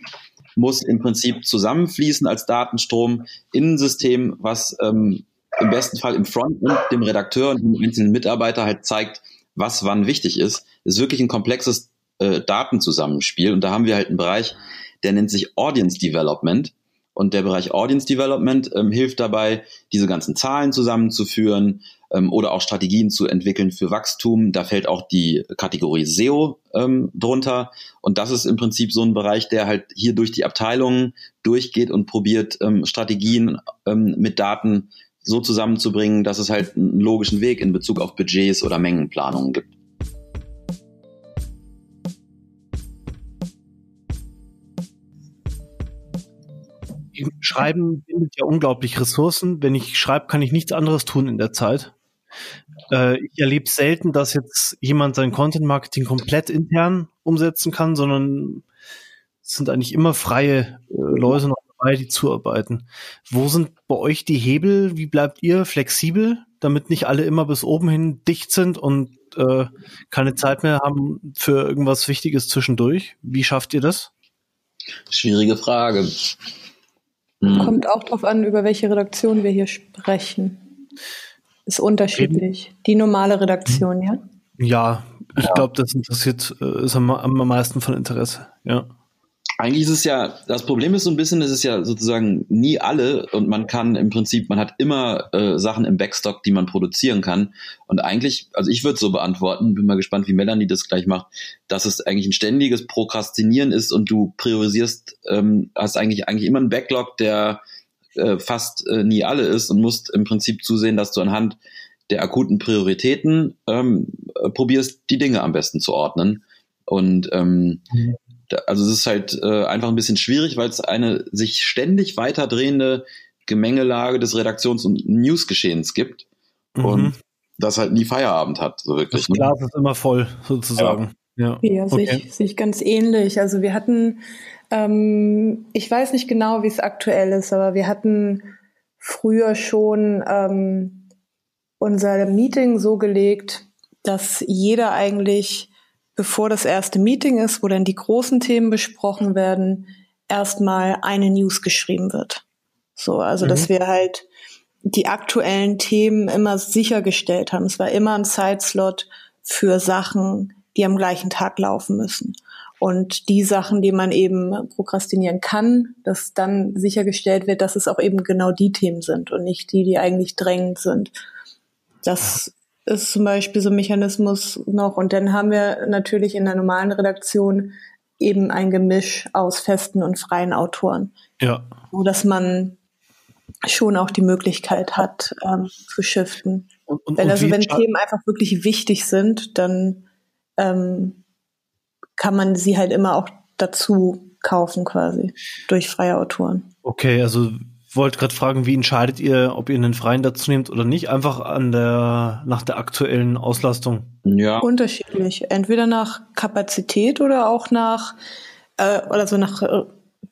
muss im Prinzip zusammenfließen als Datenstrom in ein System, was ähm, im besten Fall im Frontend dem Redakteur und dem einzelnen Mitarbeiter halt zeigt, was wann wichtig ist. Das ist wirklich ein komplexes äh, Datenzusammenspiel und da haben wir halt einen Bereich, der nennt sich Audience Development. Und der Bereich Audience Development ähm, hilft dabei, diese ganzen Zahlen zusammenzuführen ähm, oder auch Strategien zu entwickeln für Wachstum. Da fällt auch die Kategorie SEO ähm, drunter. Und das ist im Prinzip so ein Bereich, der halt hier durch die Abteilungen durchgeht und probiert, ähm, Strategien ähm, mit Daten so zusammenzubringen, dass es halt einen logischen Weg in Bezug auf Budgets oder Mengenplanungen gibt. Schreiben bindet ja unglaublich Ressourcen. Wenn ich schreibe, kann ich nichts anderes tun in der Zeit. Äh, ich erlebe selten, dass jetzt jemand sein Content-Marketing komplett intern umsetzen kann, sondern es sind eigentlich immer freie äh, Leute noch dabei, die zuarbeiten. Wo sind bei euch die Hebel? Wie bleibt ihr flexibel, damit nicht alle immer bis oben hin dicht sind und äh, keine Zeit mehr haben für irgendwas Wichtiges zwischendurch? Wie schafft ihr das? Schwierige Frage. Hm. Kommt auch drauf an, über welche Redaktion wir hier sprechen. Ist unterschiedlich. Die normale Redaktion, ja? Ja, ich glaube, das interessiert, äh, ist am, am meisten von Interesse. Ja. Eigentlich ist es ja, das Problem ist so ein bisschen, es ist ja sozusagen nie alle und man kann im Prinzip, man hat immer äh, Sachen im Backstock, die man produzieren kann. Und eigentlich, also ich würde so beantworten, bin mal gespannt, wie Melanie das gleich macht, dass es eigentlich ein ständiges Prokrastinieren ist und du priorisierst, ähm, hast eigentlich eigentlich immer einen Backlog, der äh, fast äh, nie alle ist und musst im Prinzip zusehen, dass du anhand der akuten Prioritäten ähm, äh, probierst, die Dinge am besten zu ordnen. Und ähm, Mhm. Also es ist halt äh, einfach ein bisschen schwierig, weil es eine sich ständig weiter drehende Gemengelage des Redaktions- und Newsgeschehens gibt mhm. und das halt nie Feierabend hat, so wirklich. Das? Glas ne? ist immer voll, sozusagen. Ja, ja, ja sehe ich, seh ich ganz ähnlich. Also wir hatten, ähm, ich weiß nicht genau, wie es aktuell ist, aber wir hatten früher schon ähm, unser Meeting so gelegt, dass jeder eigentlich, bevor das erste Meeting ist, wo dann die großen Themen besprochen werden, erstmal eine News geschrieben wird. So, also mhm. dass wir halt die aktuellen Themen immer sichergestellt haben. Es war immer ein Zeitslot für Sachen, die am gleichen Tag laufen müssen. Und die Sachen, die man eben prokrastinieren kann, dass dann sichergestellt wird, dass es auch eben genau die Themen sind und nicht die, die eigentlich drängend sind. Das ist zum Beispiel so ein Mechanismus noch. Und dann haben wir natürlich in der normalen Redaktion eben ein Gemisch aus festen und freien Autoren. Ja. So dass man schon auch die Möglichkeit hat, ähm, zu shiften. Und, und, wenn also wenn Themen einfach wirklich wichtig sind, dann ähm, kann man sie halt immer auch dazu kaufen quasi durch freie Autoren. Okay, also wollte gerade fragen, wie entscheidet ihr, ob ihr einen freien dazu nehmt oder nicht? Einfach an der nach der aktuellen Auslastung. Ja. Unterschiedlich. Entweder nach Kapazität oder auch nach äh, oder so nach äh,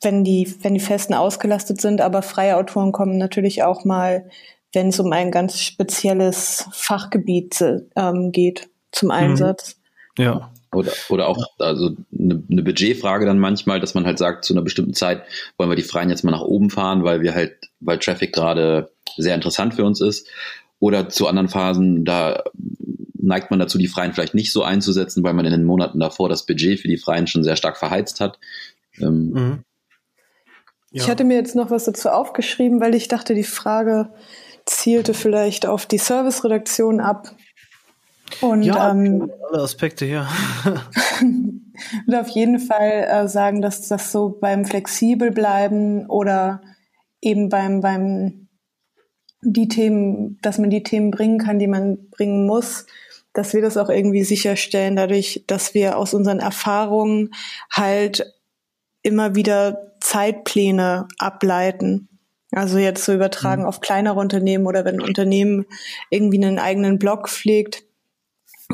wenn die wenn die Festen ausgelastet sind, aber freie Autoren kommen natürlich auch mal, wenn es um ein ganz spezielles Fachgebiet ähm, geht, zum mhm. Einsatz. Mhm. Ja. Oder, oder auch also eine, eine Budgetfrage dann manchmal, dass man halt sagt, zu einer bestimmten Zeit wollen wir die Freien jetzt mal nach oben fahren, weil wir halt, weil Traffic gerade sehr interessant für uns ist. Oder zu anderen Phasen, da neigt man dazu, die Freien vielleicht nicht so einzusetzen, weil man in den Monaten davor das Budget für die Freien schon sehr stark verheizt hat. Ähm, mhm. ja. Ich hatte mir jetzt noch was dazu aufgeschrieben, weil ich dachte, die Frage zielte vielleicht auf die Service-Redaktion ab. Und ja, ähm, alle Aspekte, ja. [LAUGHS] und auf jeden Fall äh, sagen, dass das so beim flexibel bleiben oder eben beim, beim die Themen, dass man die Themen bringen kann, die man bringen muss, dass wir das auch irgendwie sicherstellen, dadurch, dass wir aus unseren Erfahrungen halt immer wieder Zeitpläne ableiten. Also jetzt so übertragen mhm. auf kleinere Unternehmen oder wenn ein Unternehmen irgendwie einen eigenen Blog pflegt,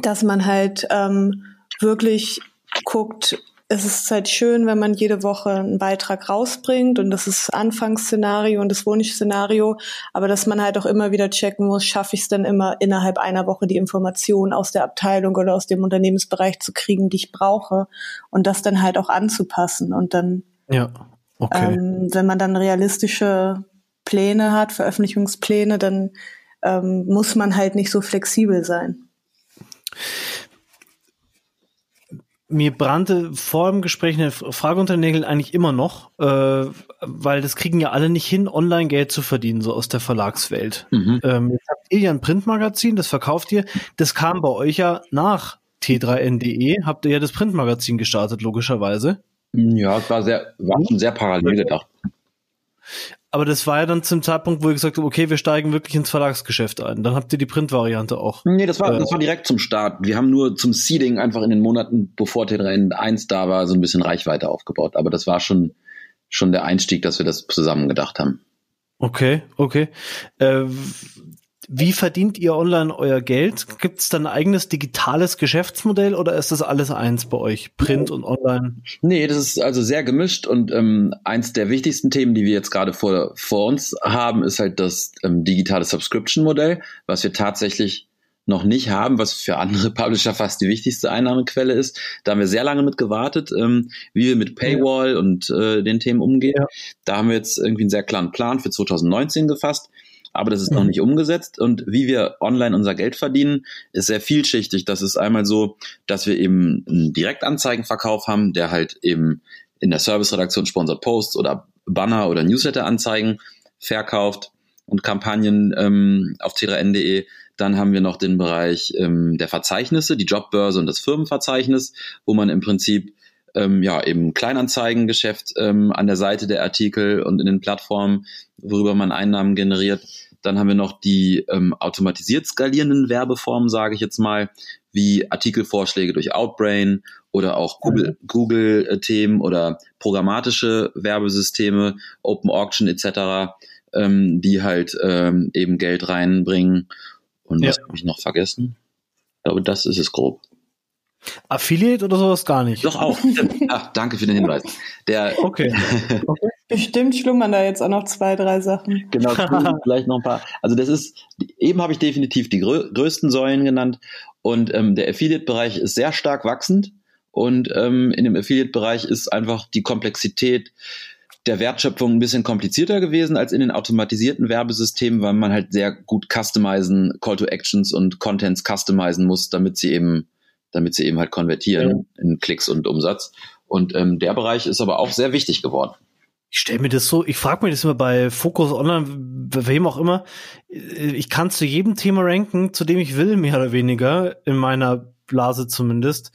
dass man halt ähm, wirklich guckt, es ist halt schön, wenn man jede Woche einen Beitrag rausbringt und das ist Anfangsszenario und das Wunschszenario, aber dass man halt auch immer wieder checken muss, schaffe ich es dann immer innerhalb einer Woche die Informationen aus der Abteilung oder aus dem Unternehmensbereich zu kriegen, die ich brauche und das dann halt auch anzupassen und dann, ja, okay. ähm, wenn man dann realistische Pläne hat, Veröffentlichungspläne, dann ähm, muss man halt nicht so flexibel sein. Mir brannte vor dem Gespräch eine Frage unter den Nägeln eigentlich immer noch, äh, weil das kriegen ja alle nicht hin, online Geld zu verdienen, so aus der Verlagswelt. Mhm. Ähm, jetzt habt ihr ja ein Printmagazin, das verkauft ihr. Das kam bei euch ja nach t3n.de, habt ihr ja das Printmagazin gestartet, logischerweise. Ja, es war sehr, war schon sehr parallel gedacht. Aber das war ja dann zum Zeitpunkt, wo ihr gesagt habt, okay, wir steigen wirklich ins Verlagsgeschäft ein. Dann habt ihr die Print-Variante auch. Nee, das war, äh, das war direkt zum Start. Wir haben nur zum Seeding einfach in den Monaten, bevor T3 1 da war, so ein bisschen Reichweite aufgebaut. Aber das war schon, schon der Einstieg, dass wir das zusammen gedacht haben. Okay, okay. Äh, wie verdient ihr online euer Geld? Gibt es dann ein eigenes digitales Geschäftsmodell oder ist das alles eins bei euch? Print und online? Nee, das ist also sehr gemischt und ähm, eins der wichtigsten Themen, die wir jetzt gerade vor, vor uns haben, ist halt das ähm, digitale Subscription-Modell, was wir tatsächlich noch nicht haben, was für andere [LAUGHS] Publisher fast die wichtigste Einnahmequelle ist. Da haben wir sehr lange mit gewartet, ähm, wie wir mit Paywall und äh, den Themen umgehen. Ja. Da haben wir jetzt irgendwie einen sehr klaren Plan für 2019 gefasst aber das ist mhm. noch nicht umgesetzt. Und wie wir online unser Geld verdienen, ist sehr vielschichtig. Das ist einmal so, dass wir eben einen Direktanzeigenverkauf haben, der halt eben in der Serviceredaktion Sponsored Posts oder Banner oder Newsletter-Anzeigen verkauft und Kampagnen ähm, auf t3n.de. Dann haben wir noch den Bereich ähm, der Verzeichnisse, die Jobbörse und das Firmenverzeichnis, wo man im Prinzip ähm, ja eben Kleinanzeigengeschäft ähm, an der Seite der Artikel und in den Plattformen, worüber man Einnahmen generiert. Dann haben wir noch die ähm, automatisiert skalierenden Werbeformen, sage ich jetzt mal, wie Artikelvorschläge durch Outbrain oder auch Google, mhm. Google-Themen oder programmatische Werbesysteme, Open Auction etc., ähm, die halt ähm, eben Geld reinbringen. Und Ja. was habe ich noch vergessen? Ich glaube, das ist es grob. Affiliate oder sowas gar nicht. Doch auch. [LAUGHS] Ach, danke für den Hinweis. Der, Okay. [LAUGHS] Bestimmt schlummern da jetzt auch noch zwei, drei Sachen. genau, vielleicht noch ein paar. Also das ist, eben habe ich definitiv die grö größten Säulen genannt und ähm, der Affiliate-Bereich ist sehr stark wachsend und ähm, in dem Affiliate-Bereich ist einfach die Komplexität der Wertschöpfung ein bisschen komplizierter gewesen als in den automatisierten Werbesystemen, weil man halt sehr gut customizen, Call to Actions und Contents customizen muss, damit sie eben, damit sie eben halt konvertieren in Klicks und Umsatz. Und ähm, der Bereich ist aber auch sehr wichtig geworden. Ich stelle mir das so, ich frage mich das immer bei Focus Online, bei wem auch immer. Ich kann zu jedem Thema ranken, zu dem ich will, mehr oder weniger, in meiner Blase zumindest.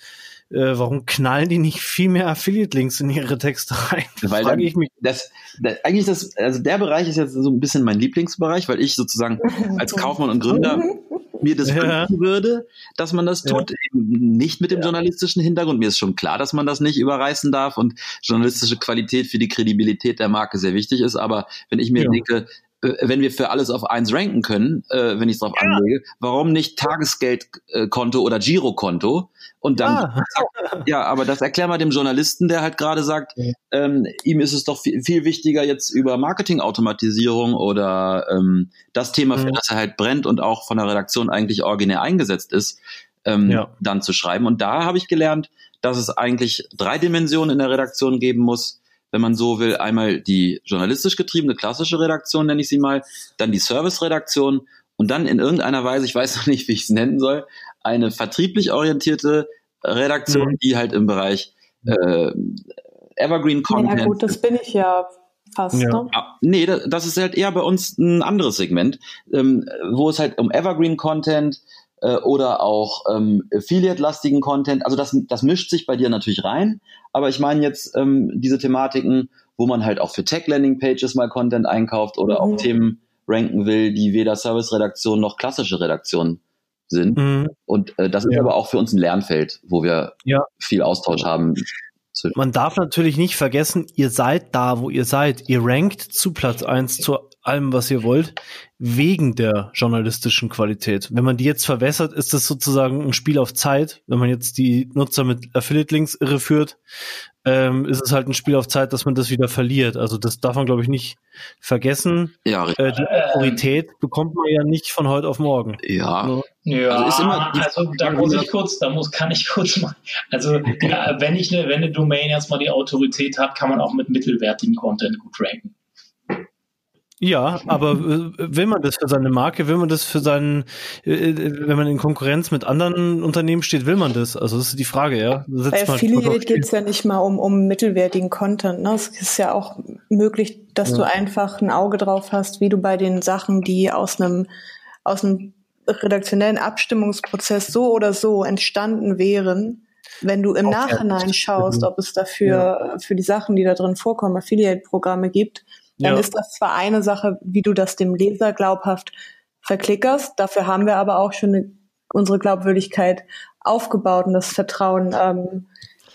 Äh, warum knallen die nicht viel mehr Affiliate-Links in ihre Texte rein? Weil frage dann- ich mich. das, das eigentlich ist das, also der Bereich ist jetzt so ein bisschen mein Lieblingsbereich, weil ich sozusagen [LAUGHS] als Kaufmann und Gründer [LAUGHS] mir das Ja. wünschen würde, dass man das tut, eben nicht mit dem journalistischen Hintergrund. Mir ist schon klar, dass man das nicht überreißen darf und journalistische Qualität für die Kredibilität der Marke sehr wichtig ist. Aber wenn ich mir Ja. denke, wenn wir für alles auf eins ranken können, äh, wenn ich es drauf anlege, warum nicht Tagesgeldkonto oder Girokonto? Und dann Ah, [LAUGHS] ja, aber das erklär mal dem Journalisten, der halt gerade sagt, Ja. ähm, ihm ist es doch viel, viel wichtiger, jetzt über Marketingautomatisierung oder ähm, das Thema, für Mhm. das er halt brennt und auch von der Redaktion eigentlich originär eingesetzt ist, ähm, Ja. dann zu schreiben. Und da habe ich gelernt, dass es eigentlich drei Dimensionen in der Redaktion geben muss, wenn man so will. Einmal die journalistisch getriebene klassische Redaktion, nenne ich sie mal, dann die Service-Redaktion und dann in irgendeiner Weise, ich weiß [LAUGHS] noch nicht, wie ich es nennen soll, eine vertrieblich orientierte Redaktion, Mhm. die halt im Bereich äh, Evergreen Content. Ja gut, das bin ich ja fast. Ja. Ne? Ah, nee, da- das ist halt eher bei uns ein anderes Segment, ähm, wo es halt um Evergreen Content äh, oder auch ähm, Affiliate-lastigen Content, also das, das mischt sich bei dir natürlich rein, aber ich meine jetzt ähm, diese Thematiken, wo man halt auch für Tech-Landing-Pages mal Content einkauft oder Mhm. auch Themen ranken will, die weder Service-Redaktion noch klassische Redaktion sind. mhm. Und äh, das ist Ja. aber auch für uns ein Lernfeld, wo wir Ja. viel Austausch haben. Man darf natürlich nicht vergessen, ihr seid da, wo ihr seid. Ihr rankt zu Platz eins zu allem, was ihr wollt, wegen der journalistischen Qualität. Wenn man die jetzt verwässert, ist das sozusagen ein Spiel auf Zeit. Wenn man jetzt die Nutzer mit Affiliate-Links irreführt, ähm, ist es halt ein Spiel auf Zeit, dass man das wieder verliert. Also das darf man, glaube ich, nicht vergessen. Ja, richtig. Äh, die Autorität bekommt man ja nicht von heute auf morgen. ja. Ne? Ja, Also also, ist immer die da muss ich kurz, da muss, kann ich kurz mal, also ja, wenn ich eine, wenn eine Domain erstmal die Autorität hat, kann man auch mit mittelwertigen Content gut ranken. Ja, aber äh, will man das für seine Marke, will man das für seinen, äh, äh, wenn man in Konkurrenz mit anderen Unternehmen steht, will man das? Also das ist die Frage, ja. Bei Affiliate geht es ja nicht mal um, um mittelwertigen Content. Ne? Es ist ja auch möglich, dass Ja. du einfach ein Auge drauf hast, wie du bei den Sachen, die aus einem, aus einem redaktionellen Abstimmungsprozess so oder so entstanden wären, wenn du im Nachhinein schaust, Mhm. ob es dafür für die Sachen, die da drin vorkommen, Affiliate-Programme gibt, dann Ja. ist das zwar eine Sache, wie du das dem Leser glaubhaft verklickerst. Dafür haben wir aber auch schon eine, unsere Glaubwürdigkeit aufgebaut und das Vertrauen ähm,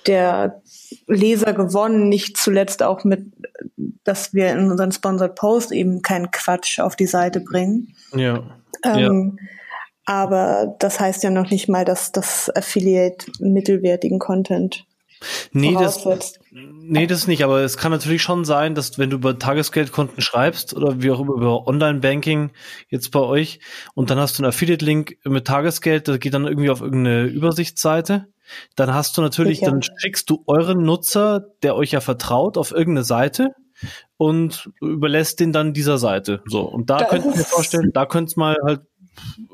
der Leser gewonnen, nicht zuletzt auch mit, dass wir in unseren Sponsored Post eben keinen Quatsch auf die Seite bringen. Ja. Ähm, Aber das heißt ja noch nicht mal, dass das Affiliate mittelwertigen Content Nee, das, nee, das nicht, aber es kann natürlich schon sein, dass wenn du über Tagesgeldkonten schreibst oder wie auch immer über Online-Banking jetzt bei euch und dann hast du einen Affiliate-Link mit Tagesgeld, das geht dann irgendwie auf irgendeine Übersichtsseite, dann hast du natürlich, Sicher. dann schickst du euren Nutzer, der euch ja vertraut, auf irgendeine Seite und überlässt den dann dieser Seite. So, und da, Da könnt ihr mir vorstellen, da könnte es mal halt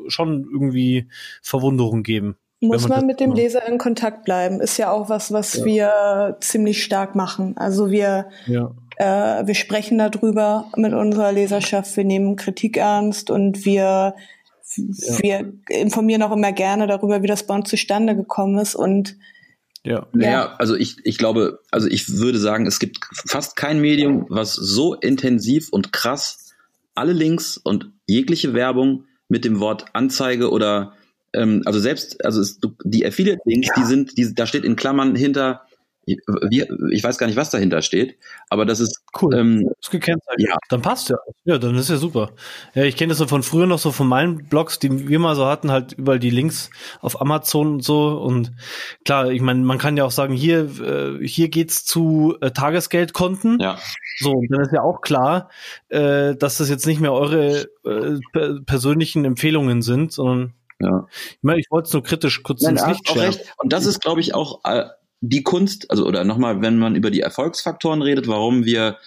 schon irgendwie Verwunderung geben. Muss man man, mit dem macht. Leser in Kontakt bleiben. Ist ja auch was, was Ja. wir ziemlich stark machen. Also wir, Ja. äh, wir sprechen darüber mit unserer Leserschaft, wir nehmen Kritik ernst und wir, wir informieren auch immer gerne darüber, wie das bei uns zustande gekommen ist. Und Ja. Ja. Ja, also ich, ich glaube, also ich würde sagen, es gibt fast kein Medium, was so intensiv und krass alle Links und jegliche Werbung mit dem Wort Anzeige oder ähm, also selbst, also es, die Affiliate-Links, die sind, die, da steht in Klammern hinter ich, wir, ich weiß gar nicht, was dahinter steht, aber das ist cool. Ähm, ist gekennzeichnet. Ja. Dann passt ja. Ja, dann ist ja super. Ja, ich kenne das so von früher noch so von meinen Blogs, die wir mal so hatten, halt überall die Links auf Amazon und so. Und klar, ich meine, man kann ja auch sagen, hier, äh, hier geht's zu äh, Tagesgeldkonten. Ja. So, und dann ist ja auch klar, äh, dass das jetzt nicht mehr eure äh, persönlichen Empfehlungen sind, sondern ja. Ich meine, ich wollte es nur kritisch kurz Nein, ins Licht stellen. Und das ist, glaube ich, auch äh, die Kunst, also oder nochmal, wenn man über die Erfolgsfaktoren redet, warum wir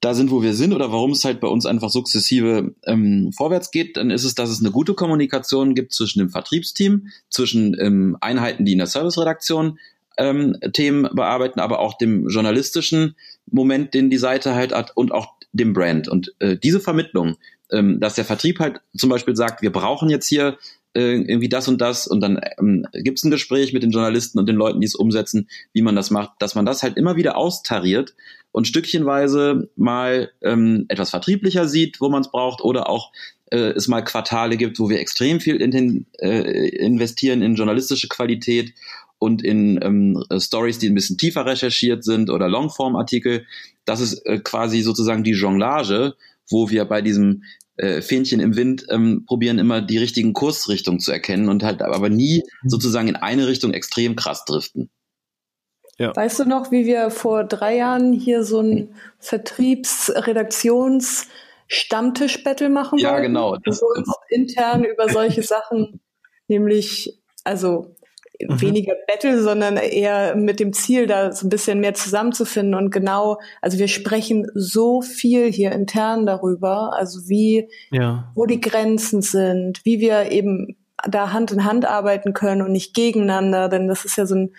da sind, wo wir sind oder warum es halt bei uns einfach sukzessive ähm, vorwärts geht, dann ist es, dass es eine gute Kommunikation gibt zwischen dem Vertriebsteam, zwischen ähm, Einheiten, die in der Serviceredaktion ähm, Themen bearbeiten, aber auch dem journalistischen Moment, den die Seite halt hat und auch dem Brand. Und äh, diese Vermittlung, ähm, dass der Vertrieb halt zum Beispiel sagt, wir brauchen jetzt hier äh, irgendwie das und das und dann ähm, gibt es ein Gespräch mit den Journalisten und den Leuten, die es umsetzen, wie man das macht, dass man das halt immer wieder austariert und stückchenweise mal ähm, etwas vertrieblicher sieht, wo man es braucht oder auch äh, es mal Quartale gibt, wo wir extrem viel in äh, investieren in journalistische Qualität und in ähm, Stories, die ein bisschen tiefer recherchiert sind oder Longform-Artikel. Das ist äh, quasi sozusagen die Jonglage, wo wir bei diesem äh, Fähnchen im Wind ähm, probieren immer die richtigen Kursrichtungen zu erkennen und halt aber nie mhm. sozusagen in eine Richtung extrem krass driften. Ja. Weißt du noch, wie wir vor drei Jahren hier so ein Vertriebs-Redaktions- Stammtisch-Battle machen ja, wollten? Ja, genau. Das, genau. intern über solche [LAUGHS] Sachen, nämlich, also mhm. weniger Battle, sondern eher mit dem Ziel, da so ein bisschen mehr zusammenzufinden und genau, also wir sprechen so viel hier intern darüber, also wie, ja. wo die Grenzen sind, wie wir eben da Hand in Hand arbeiten können und nicht gegeneinander, denn das ist ja so ein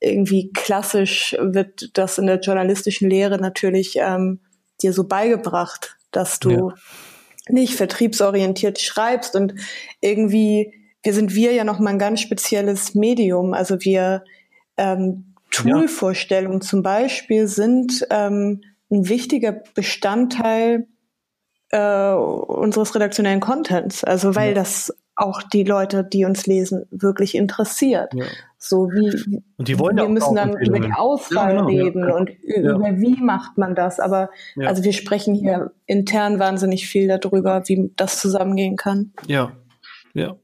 irgendwie klassisch wird das in der journalistischen Lehre natürlich ähm, dir so beigebracht, dass du ja. nicht vertriebsorientiert schreibst und irgendwie wir sind wir ja noch mal ein ganz spezielles Medium. Also wir ähm, Toolvorstellungen ja. zum Beispiel sind ähm, ein wichtiger Bestandteil äh, unseres redaktionellen Contents. Also weil ja. das auch die Leute, die uns lesen, wirklich interessiert. Ja. So wie und die wollen wir müssen dann über die Auswahl ja, genau, reden ja. und über wie macht man das. Aber also wir sprechen hier intern wahnsinnig viel darüber, wie das zusammengehen kann. Ja, ja.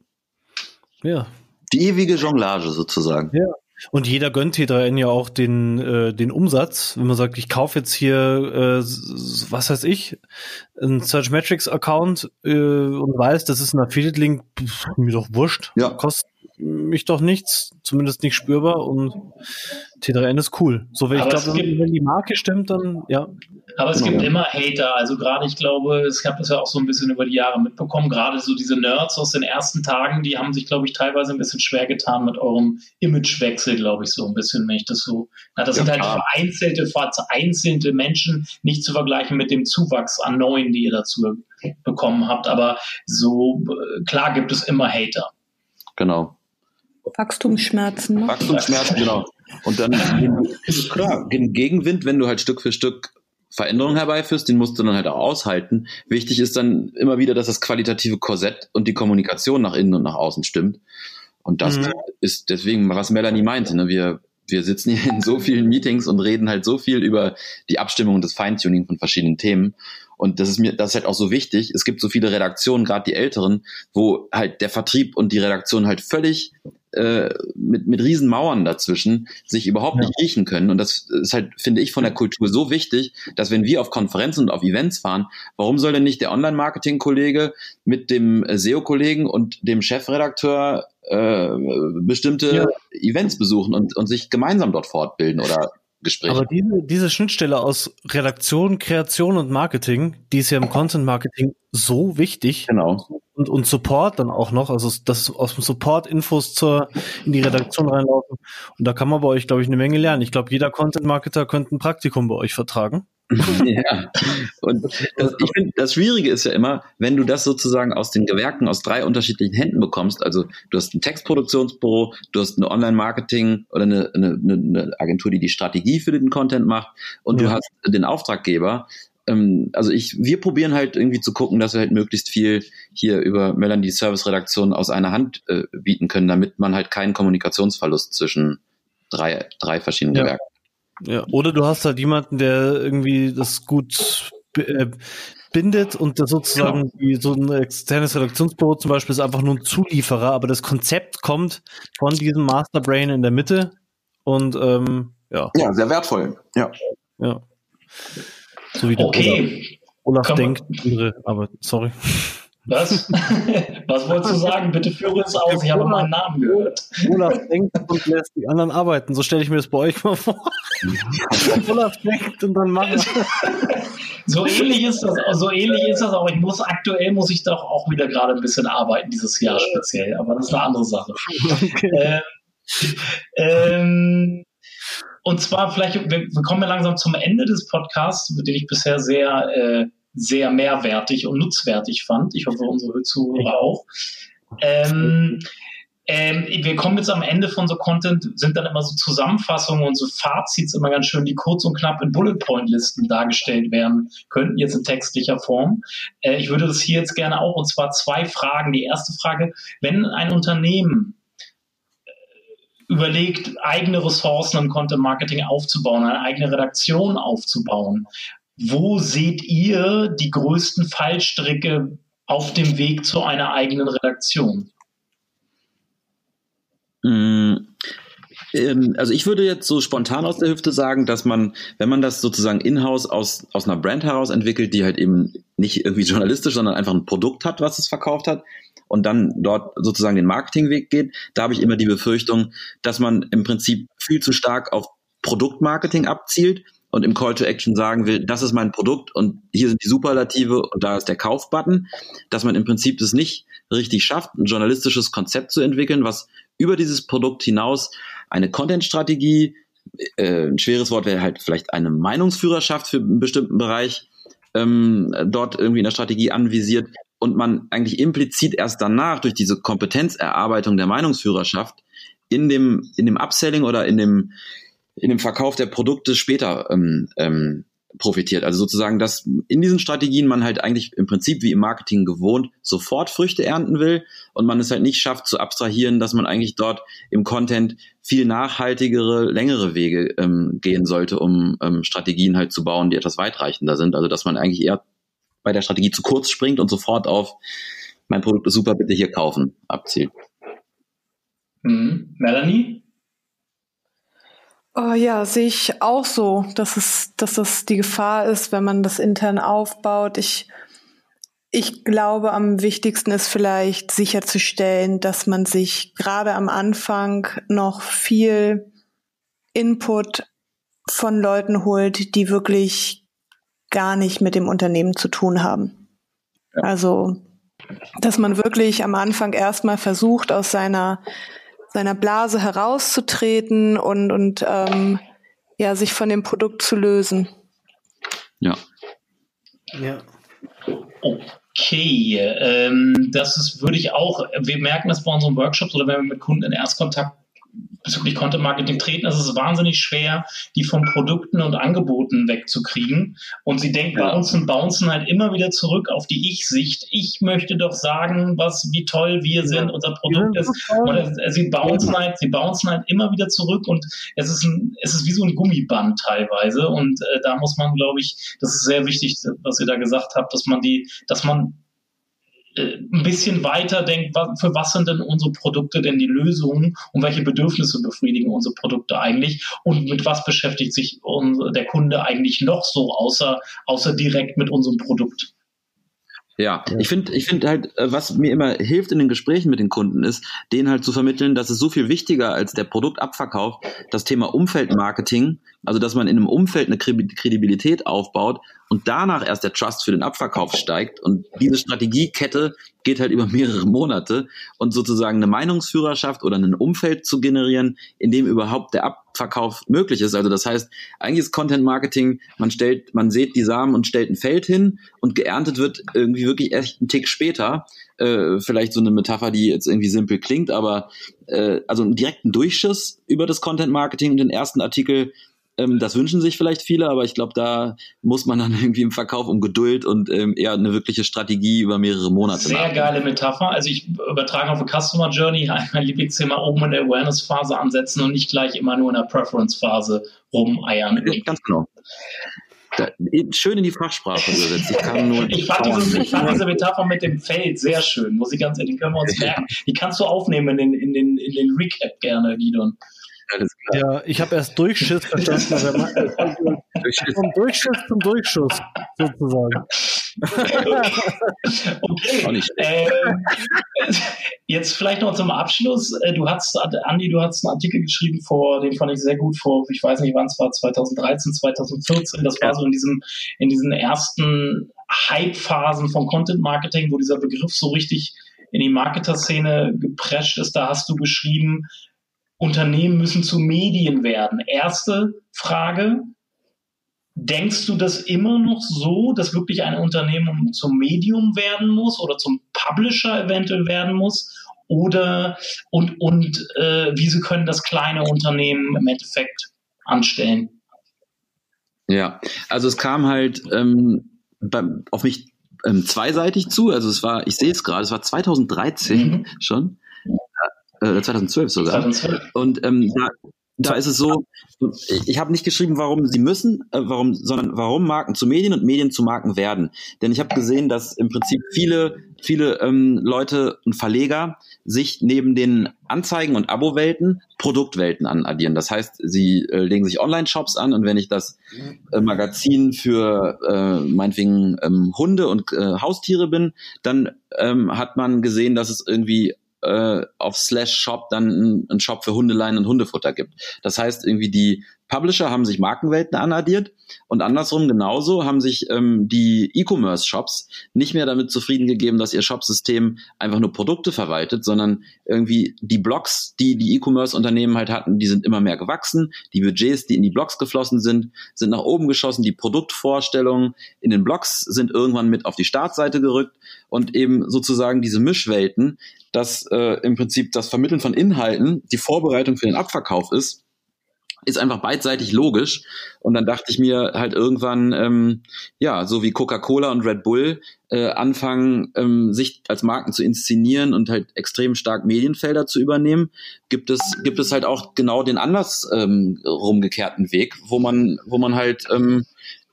Ja. Die ewige Jonglage sozusagen. Ja. Und jeder gönnt T3N ja auch den, äh, den Umsatz. Wenn man sagt, ich kaufe jetzt hier, äh, was weiß ich, einen Search Metrics Account äh, und weiß, das ist ein Affiliate-Link, mir doch wurscht. Ja. Kostet mich doch nichts, zumindest nicht spürbar und T3N ist cool. So, wenn ich glaube, wenn, wenn die Marke stimmt, dann ja. Aber es genau. gibt immer Hater. Also gerade, ich glaube, ich habe das ja auch so ein bisschen über die Jahre mitbekommen. Gerade so diese Nerds aus den ersten Tagen, die haben sich, glaube ich, teilweise ein bisschen schwer getan mit eurem Imagewechsel, glaube ich, so ein bisschen, wenn ich das so. Na, das ja, sind halt klar. vereinzelte, vereinzelte Menschen, nicht zu vergleichen mit dem Zuwachs an neuen, die ihr dazu bekommen habt. Aber so äh, klar gibt es immer Hater. Genau. Wachstumsschmerzen. Ne? Wachstumsschmerzen, genau. Und dann ist klar, Gegenwind, wenn du halt Stück für Stück Veränderungen herbeiführst, den musst du dann halt auch aushalten. Wichtig ist dann immer wieder, dass das qualitative Korsett und die Kommunikation nach innen und nach außen stimmt. Und das mhm. ist deswegen, was Melanie meinte, ne? wir, wir sitzen hier in so vielen Meetings und reden halt so viel über die Abstimmung und das Feintuning von verschiedenen Themen. Und das ist mir, das ist halt auch so wichtig. Es gibt so viele Redaktionen, gerade die älteren, wo halt der Vertrieb und die Redaktion halt völlig äh, mit, mit riesen Mauern dazwischen sich überhaupt ja. nicht riechen können. Und das ist halt, finde ich, von der Kultur so wichtig, dass wenn wir auf Konferenzen und auf Events fahren, warum soll denn nicht der Online-Marketing-Kollege mit dem SEO-Kollegen und dem Chefredakteur äh, bestimmte ja. Events besuchen und, und sich gemeinsam dort fortbilden oder Gespräch. Aber diese, diese Schnittstelle aus Redaktion, Kreation und Marketing, die ist ja im Content Marketing so wichtig. Genau. Und, und Support dann auch noch, also dass aus dem Support Infos zur, in die Redaktion reinlaufen. Und da kann man bei euch, glaube ich, eine Menge lernen. Ich glaube, jeder Content Marketer könnte ein Praktikum bei euch vertragen. [LAUGHS] ja. Und das, ich finde, das Schwierige ist ja immer, wenn du das sozusagen aus den Gewerken aus drei unterschiedlichen Händen bekommst. Also du hast ein Textproduktionsbüro, du hast eine Online-Marketing oder eine, eine, eine, Agentur, die die Strategie für den Content macht und ja. du hast den Auftraggeber. Ähm, also ich, wir probieren halt irgendwie zu gucken, dass wir halt möglichst viel hier über Melanie Service-Redaktion aus einer Hand äh, bieten können, damit man halt keinen Kommunikationsverlust zwischen drei, drei verschiedenen ja. Gewerken Ja, oder du hast halt jemanden, der irgendwie das gut äh, bindet und das sozusagen genau. wie so ein externes Redaktionsbüro zum Beispiel ist einfach nur ein Zulieferer, aber das Konzept kommt von diesem Masterbrain in der Mitte und ähm, ja. Ja, sehr wertvoll. Ja. Ja. So wie der okay. Olaf, Olaf denkt, andere, aber sorry. Was? [LAUGHS] Was wolltest du sagen? Bitte führe es aus. Ich habe meinen Namen gehört. Olaf denkt und lässt die anderen arbeiten. So stelle ich mir das bei euch mal vor. Olaf denkt und dann macht [LAUGHS] So ähnlich ist das, so ähnlich ist das auch. Ich muss aktuell muss ich doch auch wieder gerade ein bisschen arbeiten dieses Jahr speziell, aber das ist eine andere Sache. Okay. Ähm, ähm, und zwar vielleicht, wir, wir, kommen ja langsam zum Ende des Podcasts, den ich bisher sehr äh, sehr mehrwertig und nutzwertig fand. Ich hoffe, unsere Zuhörer auch. Ähm, ähm, wir kommen jetzt am Ende von so Content, sind dann immer so Zusammenfassungen und so Fazits immer ganz schön, die kurz und knapp in Bullet Point Listen dargestellt werden könnten, jetzt in textlicher Form. Äh, ich würde das hier jetzt gerne auch, und zwar zwei Fragen. Die erste Frage, wenn ein Unternehmen äh, überlegt, eigene Ressourcen im Content Marketing aufzubauen, eine eigene Redaktion aufzubauen, wo seht ihr die größten Fallstricke auf dem Weg zu einer eigenen Redaktion? Mm, ähm, also ich würde jetzt so spontan aus der Hüfte sagen, dass man, wenn man das sozusagen in-house aus, aus einer Brand heraus entwickelt, die halt eben nicht irgendwie [LAUGHS] journalistisch, sondern einfach ein Produkt hat, was es verkauft hat, und dann dort sozusagen den Marketingweg geht, da habe ich immer die Befürchtung, dass man im Prinzip viel zu stark auf Produktmarketing abzielt und im Call to Action sagen will, das ist mein Produkt und hier sind die Superlative und da ist der Kaufbutton, dass man im Prinzip das nicht richtig schafft, ein journalistisches Konzept zu entwickeln, was über dieses Produkt hinaus eine Content-Strategie, äh, ein schweres Wort wäre halt vielleicht eine Meinungsführerschaft für einen bestimmten Bereich, ähm, dort irgendwie in der Strategie anvisiert und man eigentlich implizit erst danach durch diese Kompetenzerarbeitung der Meinungsführerschaft in dem, in dem Upselling oder in dem, in dem Verkauf der Produkte später ähm, ähm, profitiert. Also sozusagen, dass in diesen Strategien man halt eigentlich im Prinzip wie im Marketing gewohnt sofort Früchte ernten will und man es halt nicht schafft zu abstrahieren, dass man eigentlich dort im Content viel nachhaltigere, längere Wege ähm, gehen sollte, um ähm, Strategien halt zu bauen, die etwas weitreichender sind. Also dass man eigentlich eher bei der Strategie zu kurz springt und sofort auf mein Produkt ist super, bitte hier kaufen abzielt. Mhm. Melanie? Oh ja, sehe ich auch so, dass es, dass das die Gefahr ist, wenn man das intern aufbaut. Ich, ich glaube, am wichtigsten ist vielleicht sicherzustellen, dass man sich gerade am Anfang noch viel Input von Leuten holt, die wirklich gar nicht mit dem Unternehmen zu tun haben. Ja. Also, dass man wirklich am Anfang erstmal versucht, aus seiner seiner Blase herauszutreten und, und ähm, ja, sich von dem Produkt zu lösen. Ja. Ja. Okay, ähm, das ist, würde ich auch, wir merken das bei unseren Workshops oder wenn wir mit Kunden in Erstkontakt bezüglich Content Marketing treten, ist es wahnsinnig schwer, die von Produkten und Angeboten wegzukriegen. Und sie denken ja. bei uns und bouncen halt immer wieder zurück auf die Ich-Sicht. Ich möchte doch sagen, was, wie toll wir sind, unser Produkt ist. Und sie bouncen halt, sie bouncen halt immer wieder zurück und es ist ein, es ist wie so ein Gummiband teilweise. Und äh, da muss man, glaube ich, das ist sehr wichtig, was ihr da gesagt habt, dass man die, dass man ein bisschen weiter denkt, für was sind denn unsere Produkte denn die Lösungen und welche Bedürfnisse befriedigen unsere Produkte eigentlich und mit was beschäftigt sich der Kunde eigentlich noch so, außer, außer direkt mit unserem Produkt. Ja, ja, ich finde, ich finde halt, äh, was mir immer hilft in den Gesprächen mit den Kunden ist, denen halt zu vermitteln, dass es so viel wichtiger als der Produktabverkauf das Thema Umfeldmarketing, also dass man in einem Umfeld eine Kredibilität aufbaut und danach erst der Trust für den Abverkauf steigt und diese Strategiekette geht halt über mehrere Monate und sozusagen eine Meinungsführerschaft oder ein Umfeld zu generieren, in dem überhaupt der Abverkauf möglich ist. Also das heißt, eigentlich ist Content Marketing, man stellt, man sät die Samen und stellt ein Feld hin und geerntet wird irgendwie wirklich echt einen Tick später. Äh, vielleicht so eine Metapher, die jetzt irgendwie simpel klingt, aber äh, also einen direkten Durchschuss über das Content Marketing und den ersten Artikel Ähm, das wünschen sich vielleicht viele, aber ich glaube, da muss man dann [LAUGHS] irgendwie im Verkauf um Geduld und ähm, eher eine wirkliche Strategie über mehrere Monate Sehr machen. geile Metapher. Also ich übertrage auf eine Customer Journey [LAUGHS] mein Lieblingsthema oben in der Awareness-Phase ansetzen und nicht gleich immer nur in der Preference-Phase rumeiern. Ganz genau. Da, schön in die Fachsprache übersetzt. Ich, kann nur [LAUGHS] ich, fand diese, ich fand diese Metapher mit dem Feld sehr schön, muss ich ganz ehrlich, die können wir uns merken. Die kannst du aufnehmen in den, in den, in den Recap gerne, Gidon. Ja, ich habe erst Durchschiss verstanden, aber man, vom Durchschiss zum Durchschuss sozusagen. [LAUGHS] okay. Äh, jetzt vielleicht noch zum Abschluss. Äh, du hast, Andi, du hast einen Artikel geschrieben vor, den fand ich sehr gut vor, ich weiß nicht wann es war, 2013, 2014. Das war so in diesem, in diesen ersten Hype-Phasen von Content Marketing, wo dieser Begriff so richtig in die Marketer-Szene geprescht ist. Da hast du geschrieben, Unternehmen müssen zu Medien werden. Erste Frage, denkst du das immer noch so, dass wirklich ein Unternehmen zum Medium werden muss oder zum Publisher eventuell werden muss? Oder und, und äh, wie sie können das kleine Unternehmen im Endeffekt anstellen? Ja, also es kam halt ähm, beim, auf mich ähm, zweiseitig zu. Also es war, ich sehe es gerade, es war 2013 mhm. schon äh, 2012 sogar. 2012. Und ähm, da, da ist es so, ich habe nicht geschrieben, warum sie müssen, äh, warum, sondern warum Marken zu Medien und Medien zu Marken werden. Denn ich habe gesehen, dass im Prinzip viele, viele ähm, Leute und Verleger sich neben den Anzeigen- und Abo-Welten Produktwelten anaddieren. Das heißt, sie äh, legen sich Online-Shops an und wenn ich das äh, Magazin für äh, meinetwegen ähm, Hunde und äh, Haustiere bin, dann ähm, hat man gesehen, dass es irgendwie äh, auf Slash Shop dann einen Shop für Hundeleien und Hundefutter gibt. Das heißt, irgendwie die Publisher haben sich Markenwelten anaddiert und andersrum genauso haben sich ähm, die E-Commerce-Shops nicht mehr damit zufrieden gegeben, dass ihr Shopsystem einfach nur Produkte verwaltet, sondern irgendwie die Blogs, die die E-Commerce-Unternehmen halt hatten, die sind immer mehr gewachsen. Die Budgets, die in die Blogs geflossen sind, sind nach oben geschossen. Die Produktvorstellungen in den Blogs sind irgendwann mit auf die Startseite gerückt und eben sozusagen diese Mischwelten, dass äh, im Prinzip das Vermitteln von Inhalten die Vorbereitung für den Abverkauf ist, ist einfach beidseitig logisch. Und dann dachte ich mir halt irgendwann, ähm, ja, so wie Coca-Cola und Red Bull äh, anfangen, ähm, sich als Marken zu inszenieren und halt extrem stark Medienfelder zu übernehmen, gibt es, gibt es halt auch genau den anders ähm, rumgekehrten Weg, wo man, wo man halt ähm,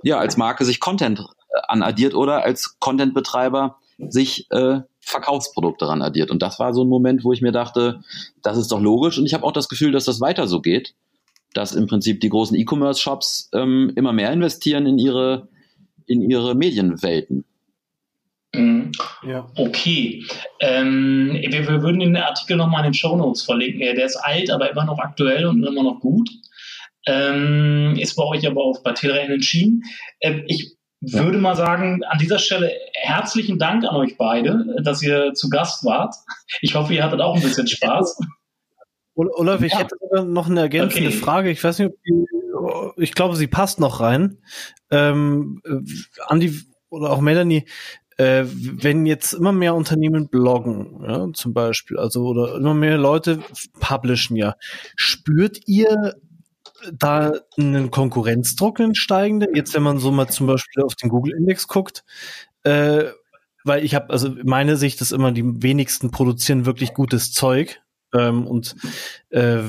ja als Marke sich Content äh, anaddiert oder als Content-Betreiber sich äh, Verkaufsprodukte ran addiert. Und das war so ein Moment, wo ich mir dachte, das ist doch logisch. Und ich habe auch das Gefühl, dass das weiter so geht dass im Prinzip die großen E-Commerce-Shops ähm, immer mehr investieren in ihre, in ihre Medienwelten. Mhm. Ja. Okay. Ähm, wir, wir, würden den Artikel nochmal in den Show Notes verlinken. Der ist alt, aber immer noch aktuell und immer noch gut. Ähm, ist bei euch aber auch bei Telegram entschieden. Ähm, ich ja. würde mal sagen, an dieser Stelle herzlichen Dank an euch beide, dass ihr zu Gast wart. Ich hoffe, ihr hattet auch ein bisschen [LAUGHS] Spaß. Olaf, ich ja. hätte noch eine ergänzende okay. Frage. Ich weiß nicht, ob die, ich glaube, sie passt noch rein. Ähm, äh, Andi oder auch Melanie, äh, wenn jetzt immer mehr Unternehmen bloggen, ja, zum Beispiel, also oder immer mehr Leute publishen ja, spürt ihr da einen Konkurrenzdruck, einen steigenden? Jetzt, wenn man so mal zum Beispiel auf den Google-Index guckt, äh, weil ich habe, also meine Sicht ist immer, die wenigsten produzieren wirklich gutes Zeug. Ähm, und äh,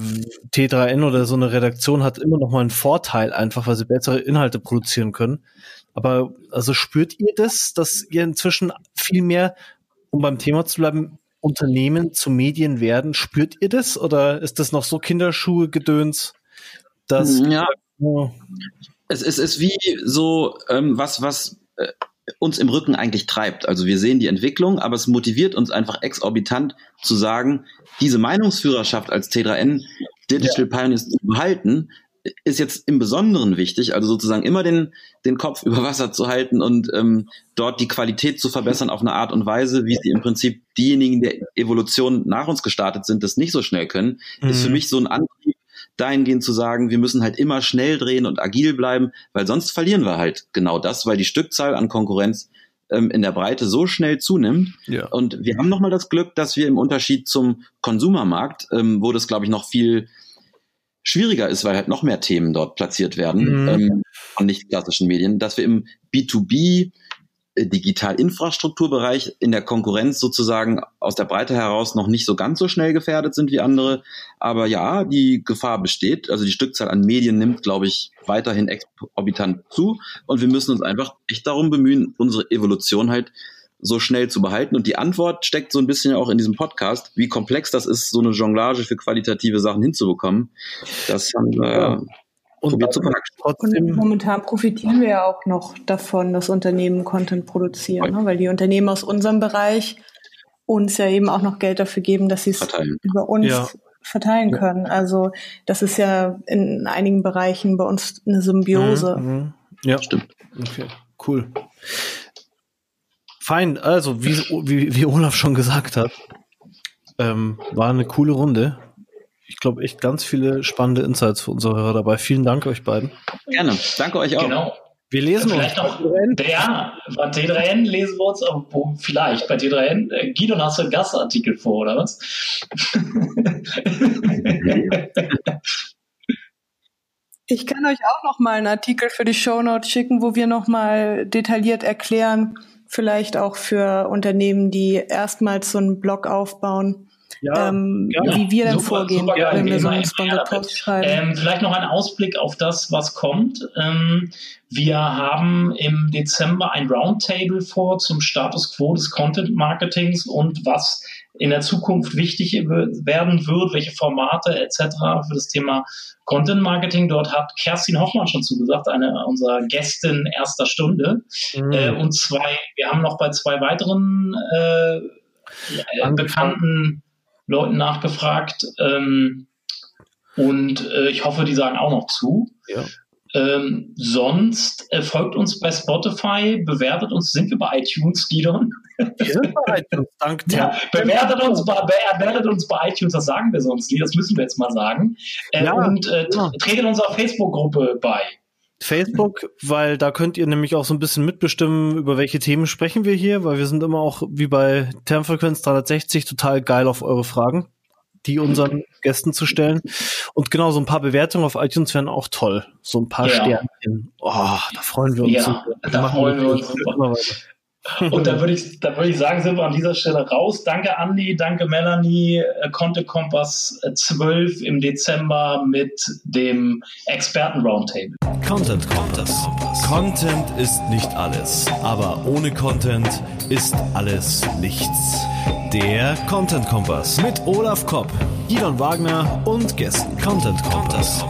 T3N oder so eine Redaktion hat immer noch mal einen Vorteil einfach, weil sie bessere Inhalte produzieren können. Aber also spürt ihr das, dass ihr inzwischen viel mehr, um beim Thema zu bleiben, Unternehmen zu Medien werden? Spürt ihr das oder ist das noch so Kinderschuhe gedöns, dass ja. Oh. Es, es ist wie so ähm, was, was äh, uns im Rücken eigentlich treibt. Also wir sehen die Entwicklung, aber es motiviert uns einfach exorbitant zu sagen, diese Meinungsführerschaft als T3N Digital ja. Pioneers zu behalten, ist jetzt im Besonderen wichtig, also sozusagen immer den, den Kopf [LAUGHS] über Wasser zu halten und ähm, dort die Qualität zu verbessern auf eine Art und Weise, wie sie im Prinzip diejenigen der Evolution nach uns gestartet sind, das nicht so schnell können, mhm. ist für mhm. mich so ein Antrieb, dahingehend zu sagen, wir müssen halt immer schnell drehen und agil bleiben, weil sonst verlieren wir halt genau das, weil die Stückzahl an Konkurrenz ähm, in der Breite so schnell zunimmt. Ja. Und wir haben nochmal das Glück, dass wir im Unterschied zum Konsumermarkt, ähm, wo das, glaube ich, noch viel schwieriger ist, weil halt noch mehr Themen dort platziert werden mhm. ähm, von nicht klassischen Medien, dass wir im B2B äh, Digitalinfrastrukturbereich in der Konkurrenz sozusagen aus der Breite heraus noch nicht so ganz so schnell gefährdet sind wie andere. Aber ja, die Gefahr besteht. Also die Stückzahl an Medien nimmt, glaube ich, weiterhin exorbitant zu. Und wir müssen uns einfach echt darum bemühen, unsere Evolution halt so schnell zu behalten. Und die Antwort steckt so ein bisschen auch in diesem Podcast, wie komplex das ist, so eine Jonglage für qualitative Sachen hinzubekommen. Das haben wir ja. Und, und momentan profitieren wir ja auch noch davon, dass Unternehmen Content produzieren, ne? weil die Unternehmen aus unserem Bereich uns ja eben auch noch Geld dafür geben, dass sie es über uns ja. verteilen können. Also das ist ja in einigen Bereichen bei uns eine Symbiose. Mhm, mhm. ja, stimmt. Okay, cool. Fein, also wie, wie, wie Olaf schon gesagt hat, ähm, war eine coole Runde. Ich glaube, echt ganz viele spannende Insights für unsere Hörer dabei. Vielen Dank euch beiden. Gerne. Danke euch auch. Genau. Wir lesen vielleicht uns. Noch, ja, bei T3N lesen wir uns, vielleicht bei T3N. Äh, Guido, hast du einen Gastartikel vor, oder was? [LAUGHS] Ich kann euch auch noch mal einen Artikel für die Shownote schicken, wo wir noch mal detailliert erklären, vielleicht auch für Unternehmen, die erstmals so einen Blog aufbauen, ja, ähm, wie wir dann super, vorgehen, super wenn wir so einen Sponsored Post schreiben. Ähm, vielleicht noch ein Ausblick auf das, was kommt. Ähm, wir haben im Dezember ein Roundtable vor zum Status quo des Content Marketings und was in der Zukunft wichtig werden wird, welche Formate etc. für das Thema Content Marketing. Dort hat Kerstin Hoffmann schon zugesagt, eine unserer Gästin erster Stunde. Mhm. Äh, und zwei, wir haben noch bei zwei weiteren äh, bekannten Leuten nachgefragt. Ähm, und äh, ich hoffe, die sagen auch noch zu. Ja. Ähm, sonst äh, folgt uns bei Spotify, bewertet uns, sind wir bei iTunes, Gidon? Wir sind bei iTunes, dank [LAUGHS] ja, bewertet, uns bei, bewertet uns bei iTunes, das sagen wir sonst nie, das müssen wir jetzt mal sagen. Äh, ja, und äh, ja. treten unserer Facebook-Gruppe bei. Facebook, weil da könnt ihr nämlich auch so ein bisschen mitbestimmen, über welche Themen sprechen wir hier, weil wir sind immer auch wie bei Termfrequenz 360 total geil auf eure Fragen die unseren Gästen zu stellen. Und genau, so ein paar Bewertungen auf iTunes wären auch toll. So ein paar ja. Sternchen. Oh, da freuen wir uns. Ja, da freuen wir uns. Und da würde ich, da ich sagen, sind wir an dieser Stelle raus. Danke Andi, danke Melanie. Content Kompass 12 im Dezember mit dem Experten Roundtable. Content Kompass. Content ist nicht alles, aber ohne Content ist alles nichts. Der Content Kompass mit Olaf Kopp, Elon Wagner und Gästen. Content Kompass.